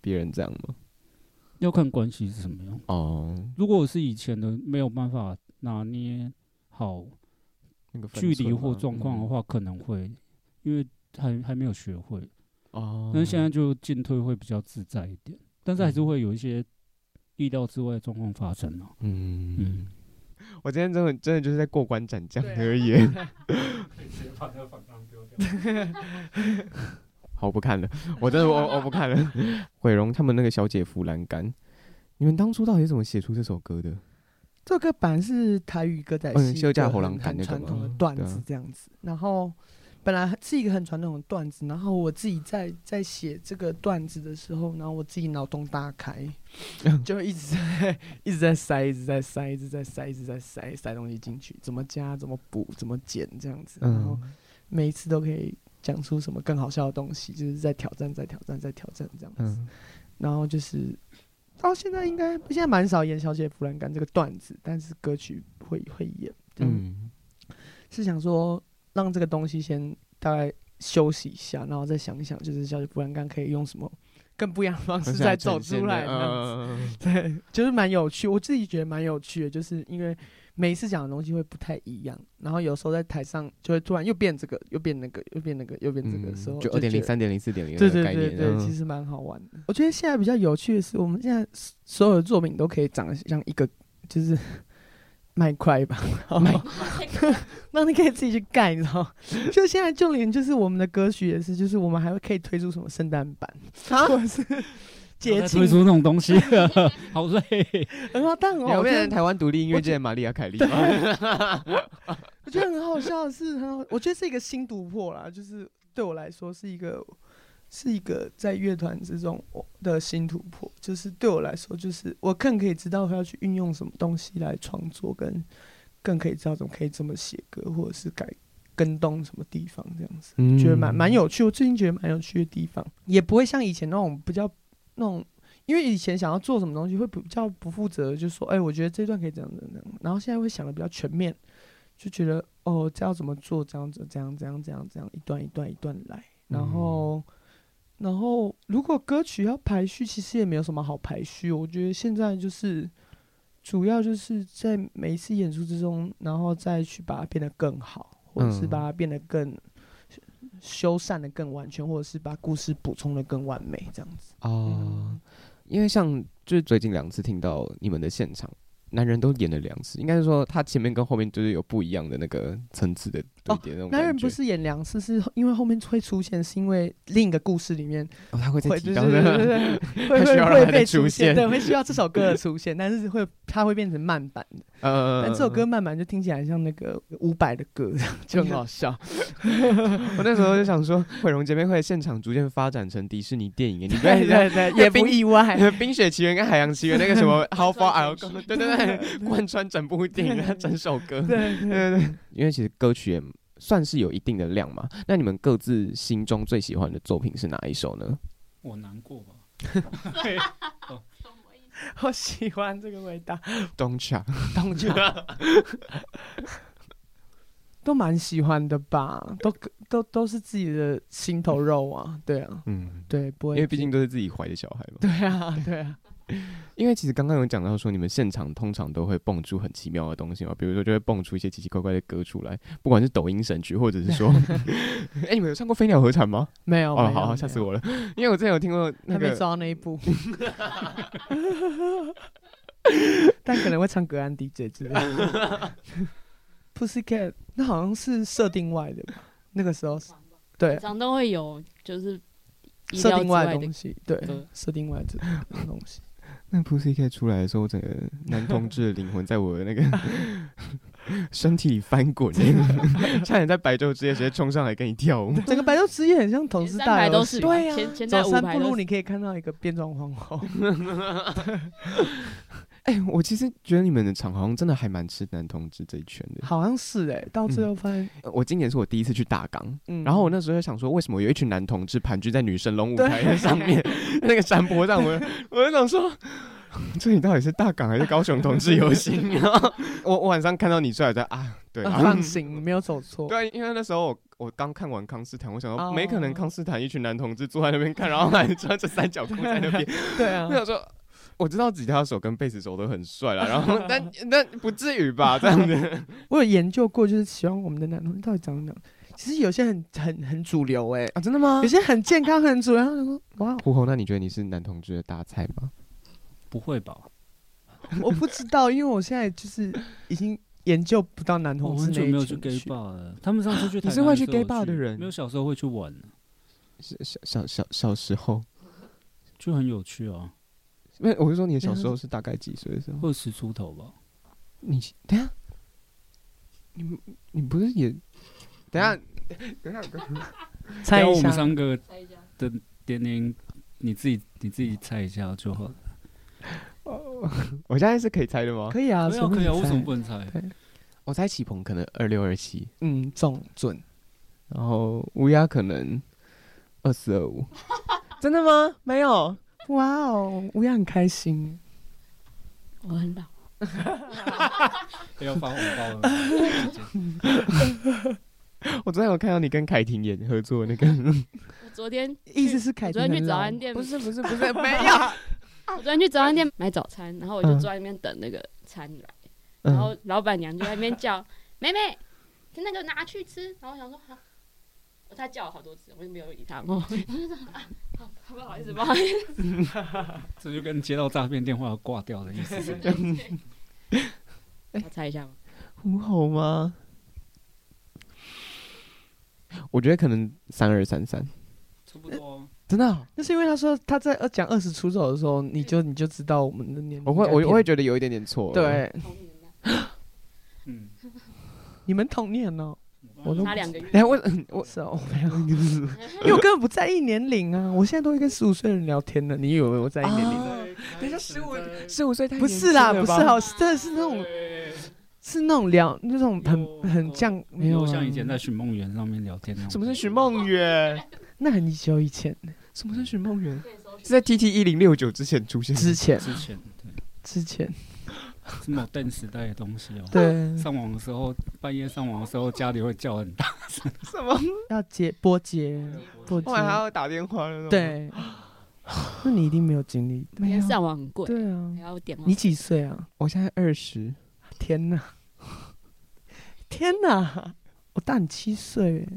别人这样吗？要看关系是什么样哦。如果我是以前的，没有办法拿捏好那个距离或状况的话，可能会，因为还还没有学会哦。但是现在就进退会比较自在一点，但是还是会有一些意料之外的状况发生哦。嗯嗯，我今天真的真的就是在过关斩将而已。我 不看了，我真的我我不看了。毁容他们那个小姐扶栏杆，你们当初到底怎么写出这首歌的？这首歌本来是台语歌仔戏，休假火狼很传统的段子这样子。然后本来是一个很传统的段子，然后我自己在在写这个段子的时候，然后我自己脑洞大开，就一直在 一直在塞，一直在塞，一直在塞，一直在塞塞东西进去，怎么加，怎么补，怎么剪这样子。然后每一次都可以。讲出什么更好笑的东西，就是在挑战，在挑战，在挑战这样子。嗯、然后就是到现在应该现在蛮少演《小姐弗兰干》这个段子，但是歌曲会会演。嗯，是想说让这个东西先大概休息一下，然后再想一想，就是《小姐扶栏杆》可以用什么更不一样的方式再走出来。嗯、对，就是蛮有趣，我自己觉得蛮有趣的，就是因为。每一次讲的东西会不太一样，然后有时候在台上就会突然又变这个，又变那个，又变那个，又变这个时候，就二点零、三点零、四点零，对对对对，其实蛮好玩的。我觉得现在比较有趣的是，我们现在所有的作品都可以长得像一个，就是麦块吧，卖，那你可以自己去盖，你知道？就现在就连就是我们的歌曲也是，就是我们还会可以推出什么圣诞版啊，或者是。推出那种东西，好累。然后，但很好。有没有人台湾独立音乐界的玛利亚凯莉？我觉得很好笑的是，很好，我觉得是一个新突破啦。就是对我来说，是一个是一个在乐团之中的新突破。就是对我来说，就是我更可以知道要去运用什么东西来创作，跟更可以知道怎么可以这么写歌，或者是改跟动什么地方这样子。嗯、觉得蛮蛮有趣。我最近觉得蛮有趣的地方，也不会像以前那种比较。那种，因为以前想要做什么东西会比较不负责，就说，哎、欸，我觉得这段可以这样这样，然后现在会想的比较全面，就觉得，哦，这要怎么做，这样子，这样，这样，这样，这样，一段一段一段来，然后，嗯、然后如果歌曲要排序，其实也没有什么好排序，我觉得现在就是主要就是在每一次演出之中，然后再去把它变得更好，或者是把它变得更。嗯修缮的更完全，或者是把故事补充的更完美，这样子。哦，嗯、因为像就是最近两次听到你们的现场，男人都演了两次，应该是说他前面跟后面就是有不一样的那个层次的对叠那种、哦。男人不是演两次，是因为后面会出现，是因为另一个故事里面，哦、他会再提到的，会会会被出现，对，会需要这首歌的出现，但是会他会变成慢版的，呃，但这首歌慢版就听起来像那个伍佰的歌，就很好笑。我那时候就想说，毁容姐妹会现场逐渐发展成迪士尼电影，你对对对，也不意外。冰雪奇缘跟海洋奇缘那个什么 How far I'll go，对对对，贯穿整部电影，整首歌，对对对，因为其实歌曲也算是有一定的量嘛。那你们各自心中最喜欢的作品是哪一首呢？我难过吧。我喜欢这个味道。Don't cha, Don't cha，都蛮喜欢的吧？都都都是自己的心头肉啊，对啊，嗯，对，不会，因为毕竟都是自己怀的小孩嘛。对啊，对啊。因为其实刚刚有讲到说，你们现场通常都会蹦出很奇妙的东西嘛，比如说就会蹦出一些奇奇怪怪的歌出来，不管是抖音神曲，或者是说，哎、欸，你们有唱过飞鸟和蝉吗？没有，哦，好，吓死我了，因为我之前有听过那个，没抓那一部，但可能会唱格兰迪姐之类的。Pussycat 那好像是设定外的吧？那个时候是，对，常都会有就是设定外的东西，对，设定外的东西。那 Pussycat 出来的时候，整个男同志的灵魂在我的那个 身体里翻滚，差点在白昼之夜直接冲上来跟你跳舞。整个白昼之夜很像同事大游戏，对呀、啊，走三步路你可以看到一个变装皇后。哎、欸，我其实觉得你们的场好像真的还蛮吃男同志这一圈的，好像是哎、欸，到最后发现、嗯，我今年是我第一次去大港，嗯、然后我那时候就想说，为什么有一群男同志盘踞在女神龙舞台上面，那个山坡上，我我就想说，这里到底是大港还是高雄同志游行？然 后我我晚上看到你出来在啊，对，放心，没有走错，对，因为那时候我我刚看完康斯坦，我想说没可能康斯坦一群男同志坐在那边看，然后还穿着三角裤在那边，对啊，我想说。我知道吉他手跟贝斯手都很帅啦，然后 但但不至于吧？这样子，我有研究过，就是喜欢我们的男同志到底长怎样？其实有些很很很主流哎、欸、啊，真的吗？有些很健康很主流。哇，胡红，那你觉得你是男同志的大菜吗？不会吧？我不知道，因为我现在就是已经研究不到男同志那一群。我很久没有去 gay bar 了。他们上次去，你是会去 gay bar 的人？没有，小时候会去玩。小小小小小时候就很有趣啊。因为我就说，你的小时候是大概几岁的时候？二十出头吧。你等下，你你不是也？等下，等下，猜一下。我们三个的年龄，你自己你自己猜一下就好了。我现在是可以猜的吗？可以啊，可以啊，可以啊，为什么不能猜？我猜启鹏可能二六二七，嗯，中准。然后乌鸦可能二四二五。真的吗？没有。哇哦，我也很开心。我很老，要发红包了。我昨天有看到你跟凯婷演合作那个。我昨天意思是凯婷昨天去早餐店，不是不是不是 没有。我昨天去早餐店买早餐，然后我就坐在那边等那个餐来，然后老板娘就在那边叫 妹妹，那个拿去吃。然后我想说好。他叫了好多次，我就没有理他。哦，好，不好意思，不好意思。这就跟接到诈骗电话挂掉的意思。我猜一下吗？很好吗？我觉得可能三二三三，差不多。真的？那是因为他说他在讲二十出头的时候，你就你就知道我们的年龄。我会我我会觉得有一点点错。对。嗯。你们同年哦。我差两个月。哎，我 我是哦，没有，因为我根本不在意年龄啊。我现在都会跟十五岁的人聊天了，你以为我在意年龄？等一下，十五十五岁不是啦，不是好，真的是那种是那种聊那种很很像，没有像以前在寻梦园上面聊天那种。什么是寻梦园？那很久以前。什么是寻梦园？是在 TT 一零六九之前出现？之前之前对之前。是某邓时代的东西哦。对，上网的时候，半夜上网的时候，家里会叫很大声。什么？要接拨接，拨接还要打电话那。对。那你一定没有经历。每天上网很贵。对啊。还要点。你几岁啊？我现在二十。天哪！天哪！我大你七岁。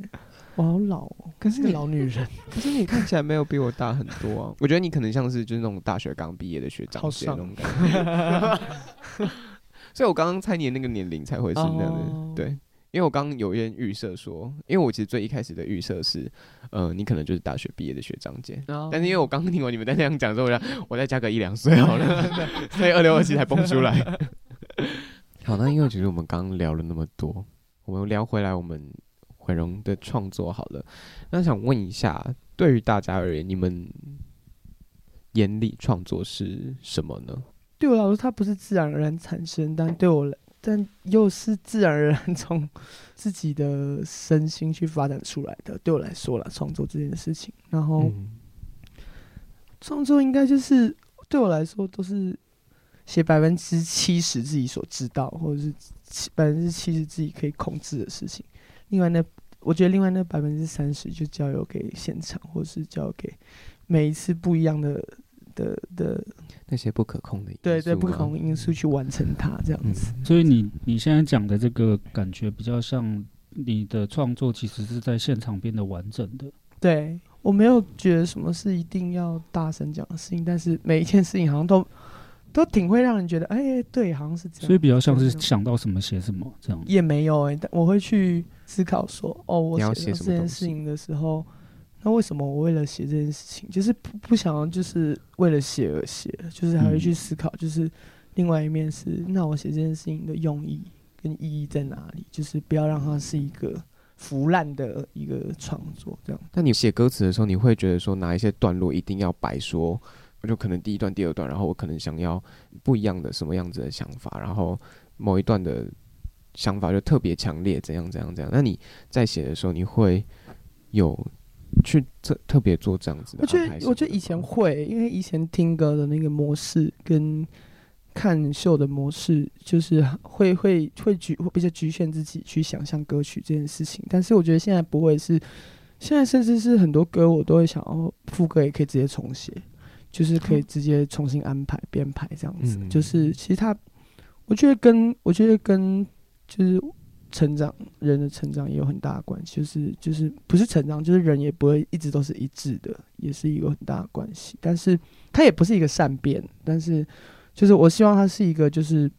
我好老哦，可是个老女人。可是你看起来没有比我大很多啊。我觉得你可能像是就是那种大学刚毕业的学长姐那种感觉。所以我刚刚猜你的那个年龄才会是那样的，oh. 对，因为我刚刚有一点预设说，因为我其实最一开始的预设是，呃，你可能就是大学毕业的学长姐，oh. 但是因为我刚刚听完你们在那样讲之后，我我再加个一两岁好了，所以二六二七才蹦出来。好，那因为其实我们刚刚聊了那么多，我们聊回来我们毁容的创作好了，那想问一下，对于大家而言，你们眼里创作是什么呢？对我来说，它不是自然而然产生，但对我来，但又是自然而然从自己的身心去发展出来的。对我来说啦，创作这件事情，然后创、嗯、作应该就是对我来说都是写百分之七十自己所知道，或者是百分之七十自己可以控制的事情。另外那，我觉得另外那百分之三十就交由给现场，或是交给每一次不一样的。的的那些不可控的因素，对对，不可控因素去完成它这样子。嗯、所以你你现在讲的这个感觉比较像你的创作其实是在现场变得完整的。对，我没有觉得什么是一定要大声讲的事情，但是每一件事情好像都 都挺会让人觉得，哎、欸，对，好像是这样。所以比较像是想到什么写什么这样。也没有哎、欸，但我会去思考说，哦，我写这件事情的时候。那为什么我为了写这件事情，就是不不想要，就是为了写而写，就是还会去思考，就是另外一面是，嗯、那我写这件事情的用意跟意义在哪里？就是不要让它是一个腐烂的一个创作这样。那你写歌词的时候，你会觉得说哪一些段落一定要白说，我就可能第一段、第二段，然后我可能想要不一样的什么样子的想法，然后某一段的想法就特别强烈，怎样怎样怎样？那你在写的时候，你会有？去特特别做这样子的，我觉得我觉得以前会，因为以前听歌的那个模式跟看秀的模式，就是会会会局会比较局限自己去想象歌曲这件事情。但是我觉得现在不会是，现在甚至是很多歌我都会想要副歌也可以直接重写，就是可以直接重新安排编排这样子。就是其实他，我觉得跟我觉得跟就是。成长，人的成长也有很大的关系，就是就是不是成长，就是人也不会一直都是一致的，也是一个很大的关系。但是它也不是一个善变，但是就是我希望它是一个就是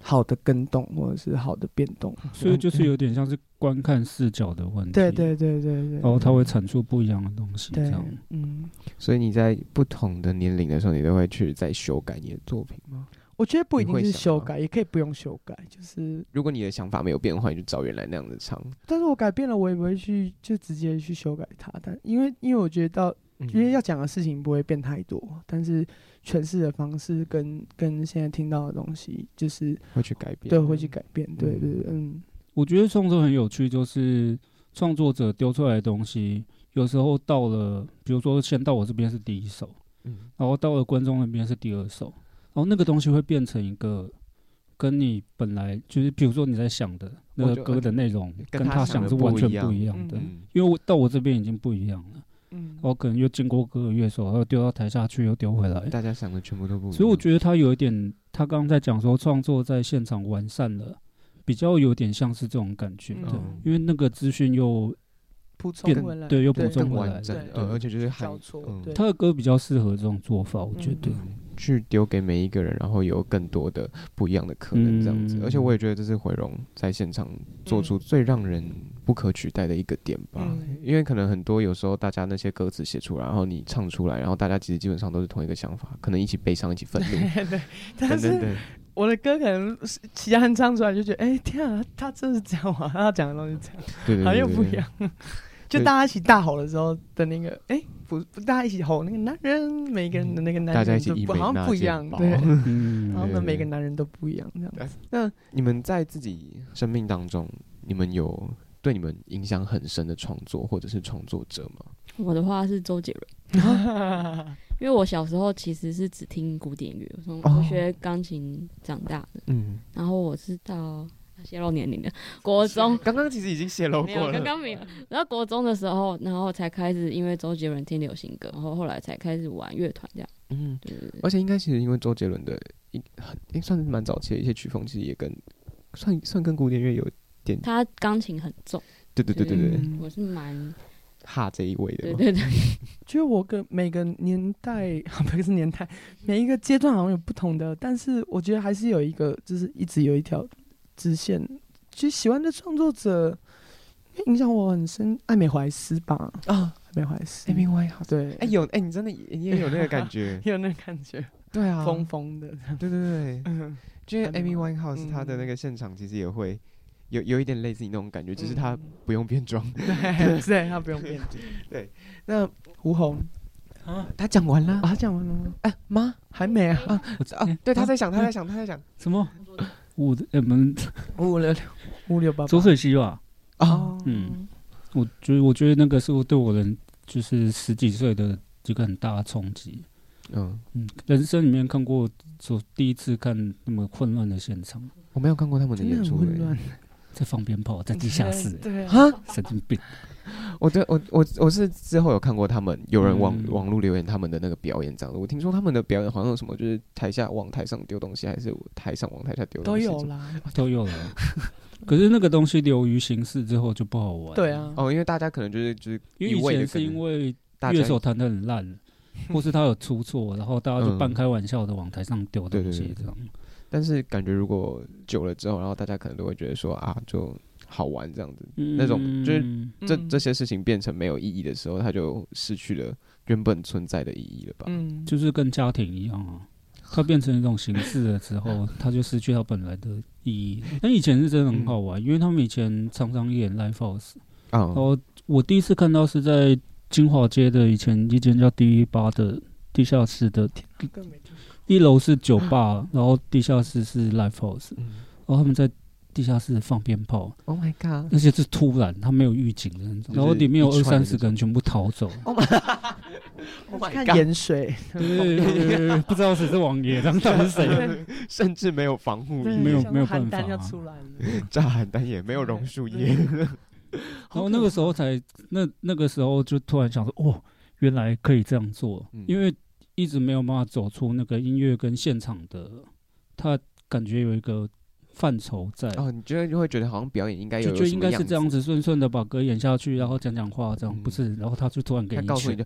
好的跟动或者是好的变动，所以就是有点像是观看视角的问题。对对对对对，然后它会产出不一样的东西，这样。嗯，所以你在不同的年龄的时候，你都会去再修改你的作品吗？我觉得不一定是修改，也可以不用修改。就是如果你的想法没有变的话，你就照原来那样子唱。但是我改变了，我也不会去就直接去修改它。但因为因为我觉得到，因为要讲的事情不会变太多，嗯、但是诠释的方式跟跟现在听到的东西就是会去改变，对，会去改变。对对对，嗯。我觉得创作很有趣，就是创作者丢出来的东西，有时候到了，比如说先到我这边是第一首，嗯，然后到了观众那边是第二首。然后那个东西会变成一个跟你本来就是，比如说你在想的那个歌的内容，跟他想的是完全不一样的。因为我到我这边已经不一样了，嗯，我可能又经过各个乐手，然后丢到台下去，又丢回来，大家想的全部都不一样。所以我觉得他有一点，他刚刚在讲说创作在现场完善了，比较有点像是这种感觉，对，因为那个资讯又补充回来，对，又补充回来，对，而且就是还他的歌比较适合这种做法，我觉得。去丢给每一个人，然后有更多的不一样的可能，这样子。嗯、而且我也觉得这是毁容在现场做出最让人不可取代的一个点吧。嗯、因为可能很多有时候大家那些歌词写出来，然后你唱出来，然后大家其实基本上都是同一个想法，可能一起悲伤，一起愤怒。对，对，但是我的歌可能其他人唱出来就觉得，哎、欸，天啊，他真是这样吗？他讲的东西这样，对，对，好像又不一样。就大家一起大吼的时候的那个，哎、欸，不不，大家一起吼那个男人，每个人的那个男人就不好像不一样，对，然后呢，每个男人都不一样这样。子。那你们在自己生命当中，你们有对你们影响很深的创作或者是创作者吗？我的话是周杰伦，因为我小时候其实是只听古典乐，从我学钢琴长大的，嗯，然后我是到。泄露年龄的国中，刚刚其实已经泄露过了。刚刚没有。然后国中的时候，然后才开始因为周杰伦听流行歌，然后后来才开始玩乐团这样。嗯，对，对，对。而且应该其实因为周杰伦的一很，应算是蛮早期的一些曲风，其实也跟算算跟古典乐有点。他钢琴很重。对对对对对。我是蛮哈这一位的。对对对，觉得我跟每个年代，不是年代，每一个阶段好像有不同的，但是我觉得还是有一个，就是一直有一条支线。其实喜欢的创作者，影响我很深，艾美怀斯吧？啊，艾美怀斯，艾美怀斯，对，哎有哎，你真的你也有那个感觉，有那个感觉，对啊，疯疯的，对对对，嗯，就是 Amy Winehouse 他的那个现场其实也会。有有一点类似你那种感觉，只是他不用变装，对对，他不用变装。对，那胡红啊，他讲完了，他讲完了吗？哎妈，还没啊？啊，对，他在想，他在想，他在想什么？五我们五六六五六八左水西吧？啊，嗯，我觉得我觉得那个是对我的就是十几岁的一个很大的冲击。嗯。嗯，人生里面看过，就第一次看那么混乱的现场，我没有看过他们的演出，混乱。在放鞭炮，在地下室，对啊，神经病！我对我我我是之后有看过他们有人网网络留言他们的那个表演，这样子。我听说他们的表演好像有什么，就是台下往台上丢东西，还是台上往台下丢东西，都有啦，都有了。可是那个东西流于形式之后就不好玩。对啊，哦，因为大家可能就是就是因为以前是因为乐手弹的很烂，或是他有出错，然后大家就半开玩笑的往台上丢东西这样。但是感觉如果久了之后，然后大家可能都会觉得说啊，就好玩这样子，嗯、那种就是这这些事情变成没有意义的时候，它就失去了原本存在的意义了吧？嗯，就是跟家庭一样啊，它变成一种形式了之后，它就失去它本来的意义。但以前是真的很好玩，嗯、因为他们以前常常演 live house，嗯、然后我第一次看到是在金华街的以前一间叫 D 八的地下室的。一楼是酒吧，然后地下室是 live house，然后他们在地下室放鞭炮。Oh my god！而且是突然，他没有预警的那种。然后里面有二三十个人全部逃走。Oh my god！看盐水，对，不知道谁是王爷，当谁？甚至没有防护衣，没有没有办法。炸邯郸也没有榕树叶。然后那个时候才，那那个时候就突然想说，哦，原来可以这样做，因为。一直没有办法走出那个音乐跟现场的，他感觉有一个范畴在。哦，你觉得就会觉得好像表演应该有，就应该是这样子顺顺的把歌演下去，然后讲讲话这样，不是？然后他就突然给你，他告诉你就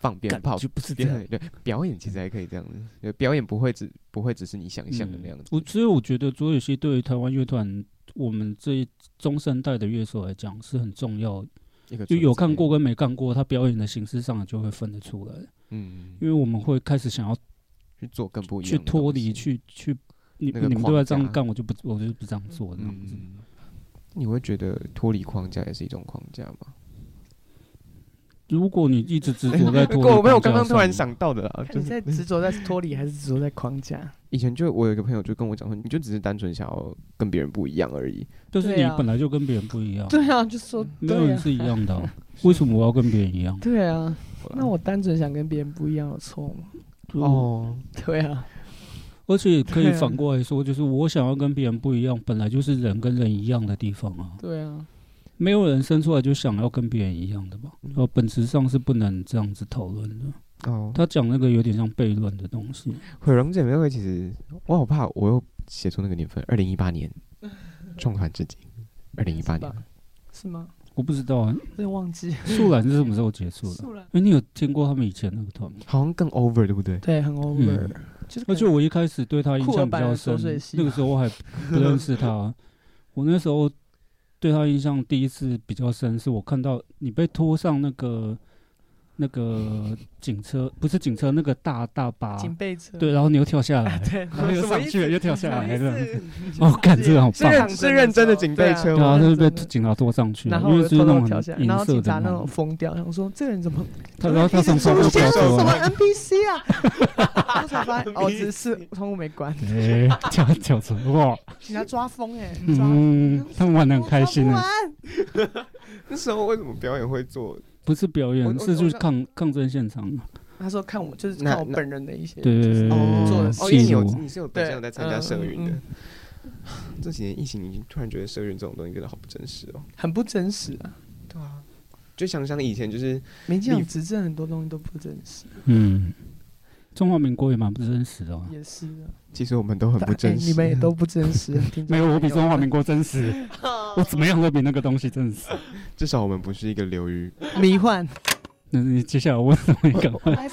放鞭炮，就不是这样。对，表演其实还可以这样子，表演不会只不会只是你想象的那样子。我所以我觉得卓有些对于台湾乐团，我们这一中生代的乐手来讲是很重要，就有看过跟没看过，他表演的形式上就会分得出来。嗯，因为我们会开始想要去做更不一样，去脱离，去去，你你们都在这样干，我就不，我就不这样做这样子。你会觉得脱离框架也是一种框架吗？如果你一直执着在 脱离，我没有刚刚突然想到的啦，你在执着在脱离，还是执着在框架？以前就我有一个朋友就跟我讲说，你就只是单纯想要跟别人不一样而已，就是你本来就跟别人不一样。对啊，就说没有人是一样的，为什么我要跟别人一样？对啊。那我单纯想跟别人不一样有错吗？哦，对啊，而且可以反过来说，就是我想要跟别人不一样，本来就是人跟人一样的地方啊。对啊，没有人生出来就想要跟别人一样的吧？呃，本质上是不能这样子讨论的。哦，他讲那个有点像悖论的东西。毁容姐妹会，其实我好怕，我又写出那个年份，二零一八年 创团至今，二零一八年是吗？我不知道啊，有点忘记。树兰是什么时候结束的？哎，你有听过他们以前那个团吗？好像更 over，对不对？对，很 over。而且我一开始对他印象比较深，那个时候我还不认识他。我那时候对他印象第一次比较深，是我看到你被拖上那个。那个警车不是警车，那个大大巴警备车，对，然后你又跳下来，对，然后又上去了，又跳下来，这样。哦，干这个好棒，是认真的警备车，对啊，就是被警察拖上去，然后就是那种银色的那种疯掉，然后说这个人怎么？他然后他上车就跳走了。什么 NPC 啊？我才发现 哦，只是窗户没关。哎，跳跳车哇！警察抓疯哎，嗯，他们玩得很开心。那时候为什么表演会做？不是表演，是就是抗抗争现场。他说看我就是看我本人的一些对对对做的哦，因为有你是有本身有在参加社运的。这几年疫情，已经突然觉得社运这种东西变得好不真实哦，很不真实啊。对啊，就想想以前就是民进党执政很多东西都不真实。嗯，中华民国也蛮不真实的。也是的，其实我们都很不真实，你们也都不真实。没有我比中华民国真实。我怎么样都比那个东西真实。至少我们不是一个流于迷幻。那你接下来问什么？你赶快。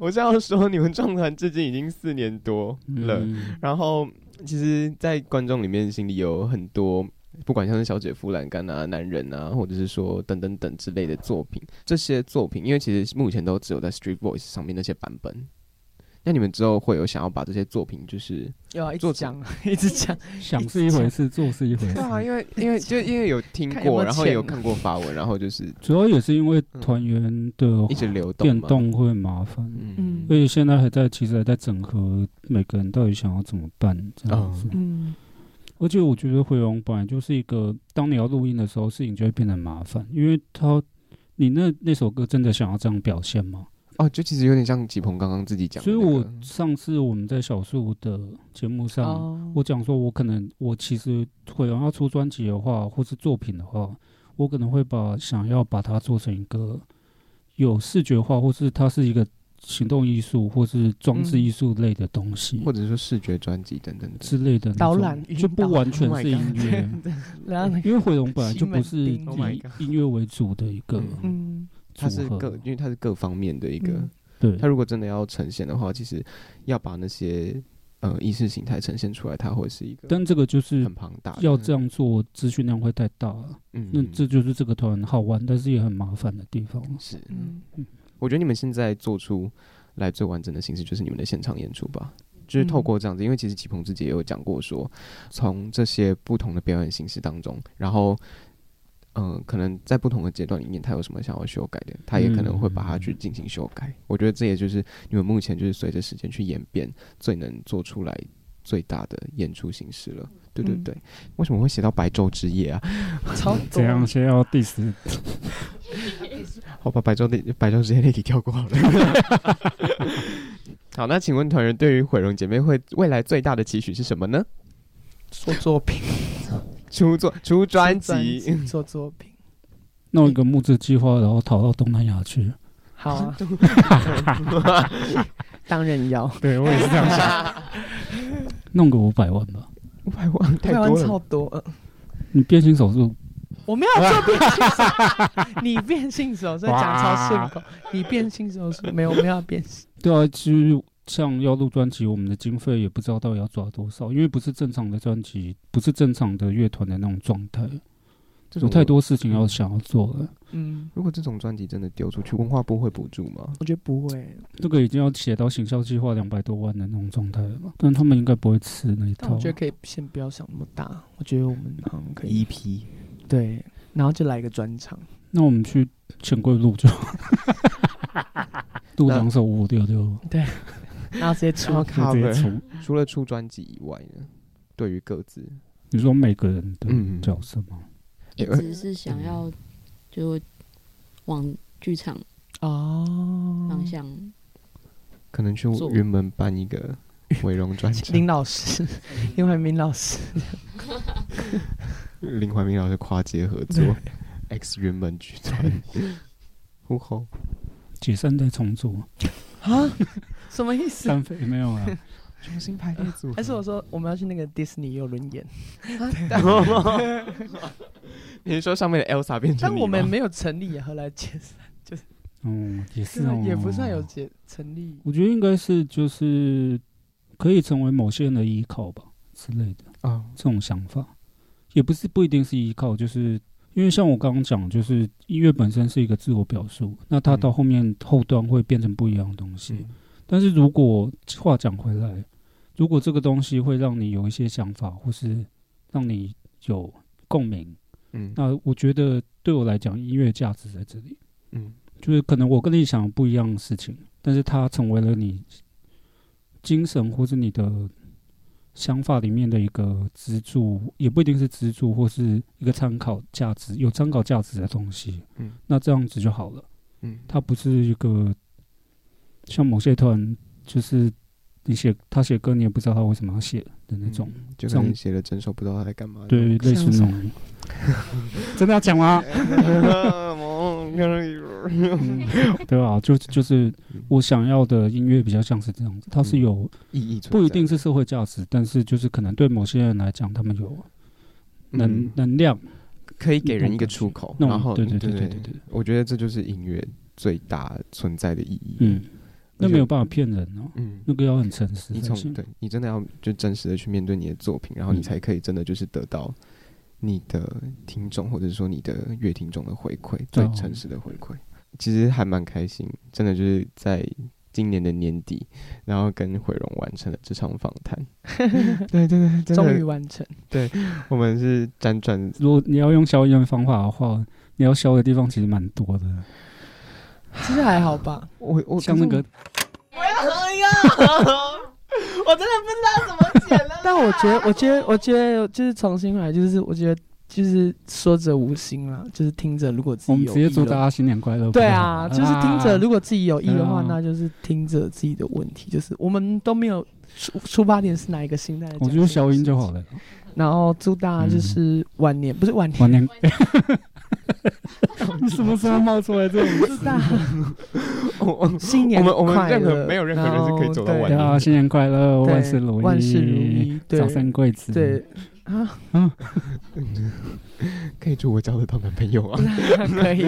我这样说，你们创团至今已经四年多了，嗯、然后其实，在观众里面心里有很多，不管像是小姐夫栏杆啊、男人啊，或者是说等等等之类的作品，这些作品，因为其实目前都只有在 Street Voice 上面那些版本。那你们之后会有想要把这些作品，就是有啊，一直讲，一直讲，想是一回事，做是一回事。对啊，因为因为就因为有听过，然后也有看过发文，然后就是主要也是因为团员的一直流动，变动会很麻烦，嗯，所以现在还在，其实还在整合每个人到底想要怎么办这样子，嗯，而且我觉得回龙本来就是一个，当你要录音的时候，事情就会变得麻烦，因为他，你那那首歌真的想要这样表现吗？哦，就其实有点像吉鹏刚刚自己讲的，所以我上次我们在小树的节目上，哦、我讲说，我可能我其实会要出专辑的话，或是作品的话，我可能会把想要把它做成一个有视觉化，或是它是一个行动艺术，或是装置艺术类的东西，或者说视觉专辑等等之类的。导览，就不完全是音乐，因为回龙本来就不是 以音乐为主的一个，嗯。它是各，因为它是各方面的一个。嗯、对，它如果真的要呈现的话，其实要把那些呃意识形态呈现出来，它会是一个。但这个就是很庞大，要这样做资讯量会太大了。嗯，那这就是这个团好玩，但是也很麻烦的地方。是，嗯，我觉得你们现在做出来最完整的形式，就是你们的现场演出吧。就是透过这样子，因为其实吉鹏自己也有讲过说，从这些不同的表演形式当中，然后。嗯，可能在不同的阶段里面，他有什么想要修改的，他也可能会把它去进行修改。嗯、我觉得这也就是你们目前就是随着时间去演变，最能做出来最大的演出形式了。对对对，嗯、为什么会写到白昼之夜啊？超这样先要 diss，好吧，白昼的白昼之夜那题跳过好了。好，那请问团员对于毁容姐妹会未来最大的期许是什么呢？做作品。出作出专辑做作品，弄一个募资计划，然后逃到东南亚去。好啊，当然要。对我也是这样想。弄个五百万吧，五百万太多了，超多。你变性手术？我没有做变性手术。你变性手术讲超顺口。你变性手术没有？我没有变性。对啊，其实。像要录专辑，我们的经费也不知道到底要抓多少，因为不是正常的专辑，不是正常的乐团的那种状态，有太多事情要想要做了。嗯，如果这种专辑真的丢出去，文化部会补助吗？我觉得不会，这个已经要写到行销计划两百多万的那种状态了吧？但他们应该不会吃那一套。我觉得可以先不要想那么大，我觉得我们好像可以 EP，对，然后就来一个专场。那我们去钱柜录就，录两首五五六六，对。然后直接出，直接出。除了出专辑以外呢？对于各自，你说每个人的角色吗？一直是想要就往剧场哦方向，可能去云门办一个 毁容专辑。林老师，林怀民老师，林怀民老师跨界合作，X 云门剧团，呼吼，解散再重组啊？什么意思？单飞没有啊？重新排列组合？还是我说我们要去那个迪士尼游轮演？你是说上面的 Elsa 变成？但我们没有成立，何来解散？就是，嗯，也是哦，也不算有解成立。我觉得应该是就是可以成为某些人的依靠吧之类的啊，这种想法也不是不一定是依靠，就是因为像我刚刚讲，就是音乐本身是一个自我表述，那它到后面后端会变成不一样的东西。但是如果话讲回来，如果这个东西会让你有一些想法，或是让你有共鸣，嗯，那我觉得对我来讲，音乐价值在这里，嗯，就是可能我跟你想不一样的事情，但是它成为了你精神或是你的想法里面的一个支柱，也不一定是支柱，或是一个参考价值，有参考价值的东西，嗯，那这样子就好了，嗯，它不是一个。像某些团，就是你写他写歌，你也不知道他为什么要写的那种，嗯、就像你写了整首不知道他在干嘛。对，类似那种。真的要讲吗？对啊，就就是我想要的音乐比较像是这样子，它是有意义，不一定是社会价值，但是就是可能对某些人来讲，他们有能能量，可以给人一个出口。然后，对对对对对对，我觉得这就是音乐最大存在的意义。嗯，那没有办法骗人哦。嗯，那个要很诚实。你从对你真的要就真实的去面对你的作品，然后你才可以真的就是得到你的听众或者说你的乐听众的回馈，最诚实的回馈。其实还蛮开心，真的就是在今年的年底，然后跟毁容完成了这场访谈。对 对对，终于完成。对，我们是辗转。如果你要用消音方法的话，你要消的地方其实蛮多的。其实还好吧，我我像那个，我要喝呀！我真的不知道怎么剪了。但我觉得，我觉得，我觉得就是重新来，就是我觉得。就是说者无心啦，就是听着如果自己有，我们直接祝大家新年快乐。对啊，就是听着如果自己有意的话，啊、那就是听着自己的问题。就是我们都没有出出发点是哪一个心态，我觉得消音就好了。然后祝大家就是晚年，嗯、不是晚年，晚年。你 什么时候冒出来这种？祝大家新年快乐。我们我们任何没有任何人是可以走到晚年。啊，新年快乐，万事如意，万事如意，早生贵子。对。啊，嗯，可以祝我交得到男朋友啊？可以，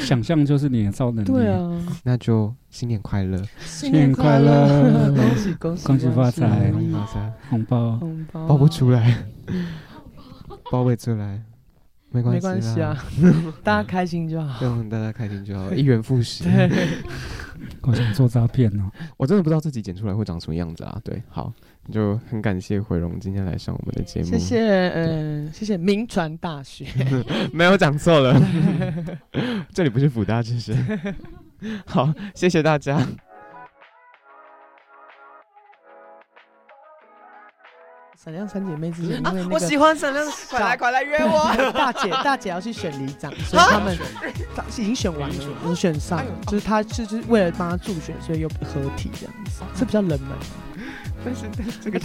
想象就是你的超能力。对啊，那就新年快乐，新年快乐，恭喜恭喜，恭喜发财，恭喜发财，红包。红包。包不出来，包不出来，没关系，没关系啊，大家开心就好，对，大家开心就好，一元复始。我 想做诈骗哦，我真的不知道自己剪出来会长什么样子啊。对，好。就很感谢毁容今天来上我们的节目，谢谢，嗯、呃，谢谢名传大学，没有讲错了，这里不是辅大之声，好，谢谢大家。闪亮三姐妹之间，因为那个我喜欢闪亮，快来快来约我。大姐大姐要去选里长，所以他们已经选完了，已经选上了，就是他是就是为了帮他助选，所以又合体这样子，是比较冷门。但是但是这个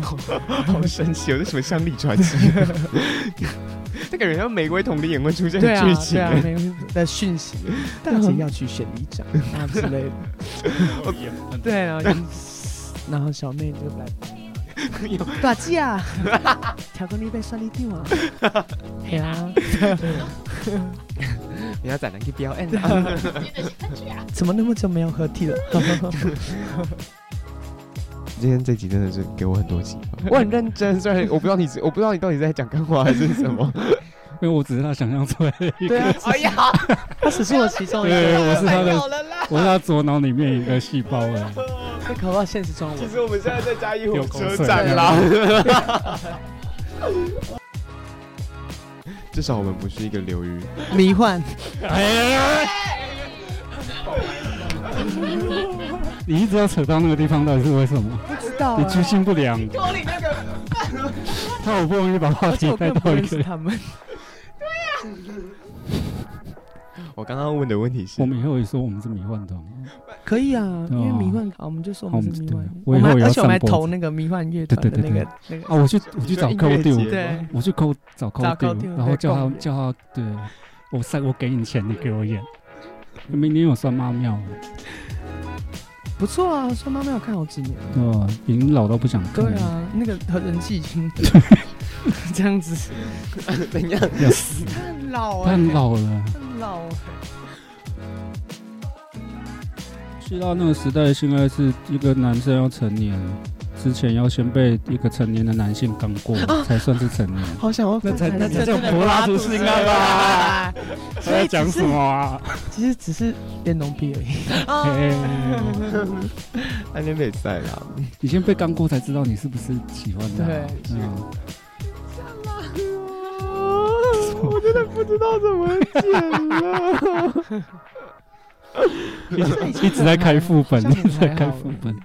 好，好神奇，有什么像里传奇？这个人像玫瑰童林也会出现剧情，对啊，玫瑰的讯息，大姐要去选里长啊之类的。对啊，然后小妹就来。大姐啊，巧克力被算你丢啊！嘿啊，你要在哪里表演？怎么那么久没有合体了？今天这集真的是给我很多启发，我很认真，虽然我不知道你，我不知道你到底在讲干话还是什么，因为我只是他想象出来的一个。对啊，哎呀，他只是我其中一个，我是他的，我是他左脑里面一个细胞而已。会考到现实中。其实我们现在在嘉义火车站啦。至少我们不是一个流于迷幻。你一直要扯到那个地方，到底是为什么？不知道。你居心不良。他好不容易把话题带到一个。他们。对呀。我刚刚问的问题是，我们以后也说我们是迷幻团，可以啊，因为迷幻，好，我们就说我们是迷幻。我以后而且我们还投那个迷幻乐团的那个那个。哦，我去我去找 CODO，对，我去 CODO 找 CODO，然后叫他叫他，对，我塞我给你钱，你给我演。明年有算妈庙，不错啊，酸妈庙看好几年。了，哦，已经老到不想看。对啊，那个和人气已经。这样子，怎样？太老，太老了。去到那个时代，现在是一个男生要成年之前，要先被一个成年的男性刚过，才算是成年。好想要，那才那才叫柏拉图性爱吧？他在讲什么啊？其实只是变浓逼而已。那天没在啦，你先被刚过才知道你是不是喜欢的。对，嗯。我真的不知道怎么剪 了，一直在开副本，一直在开副本。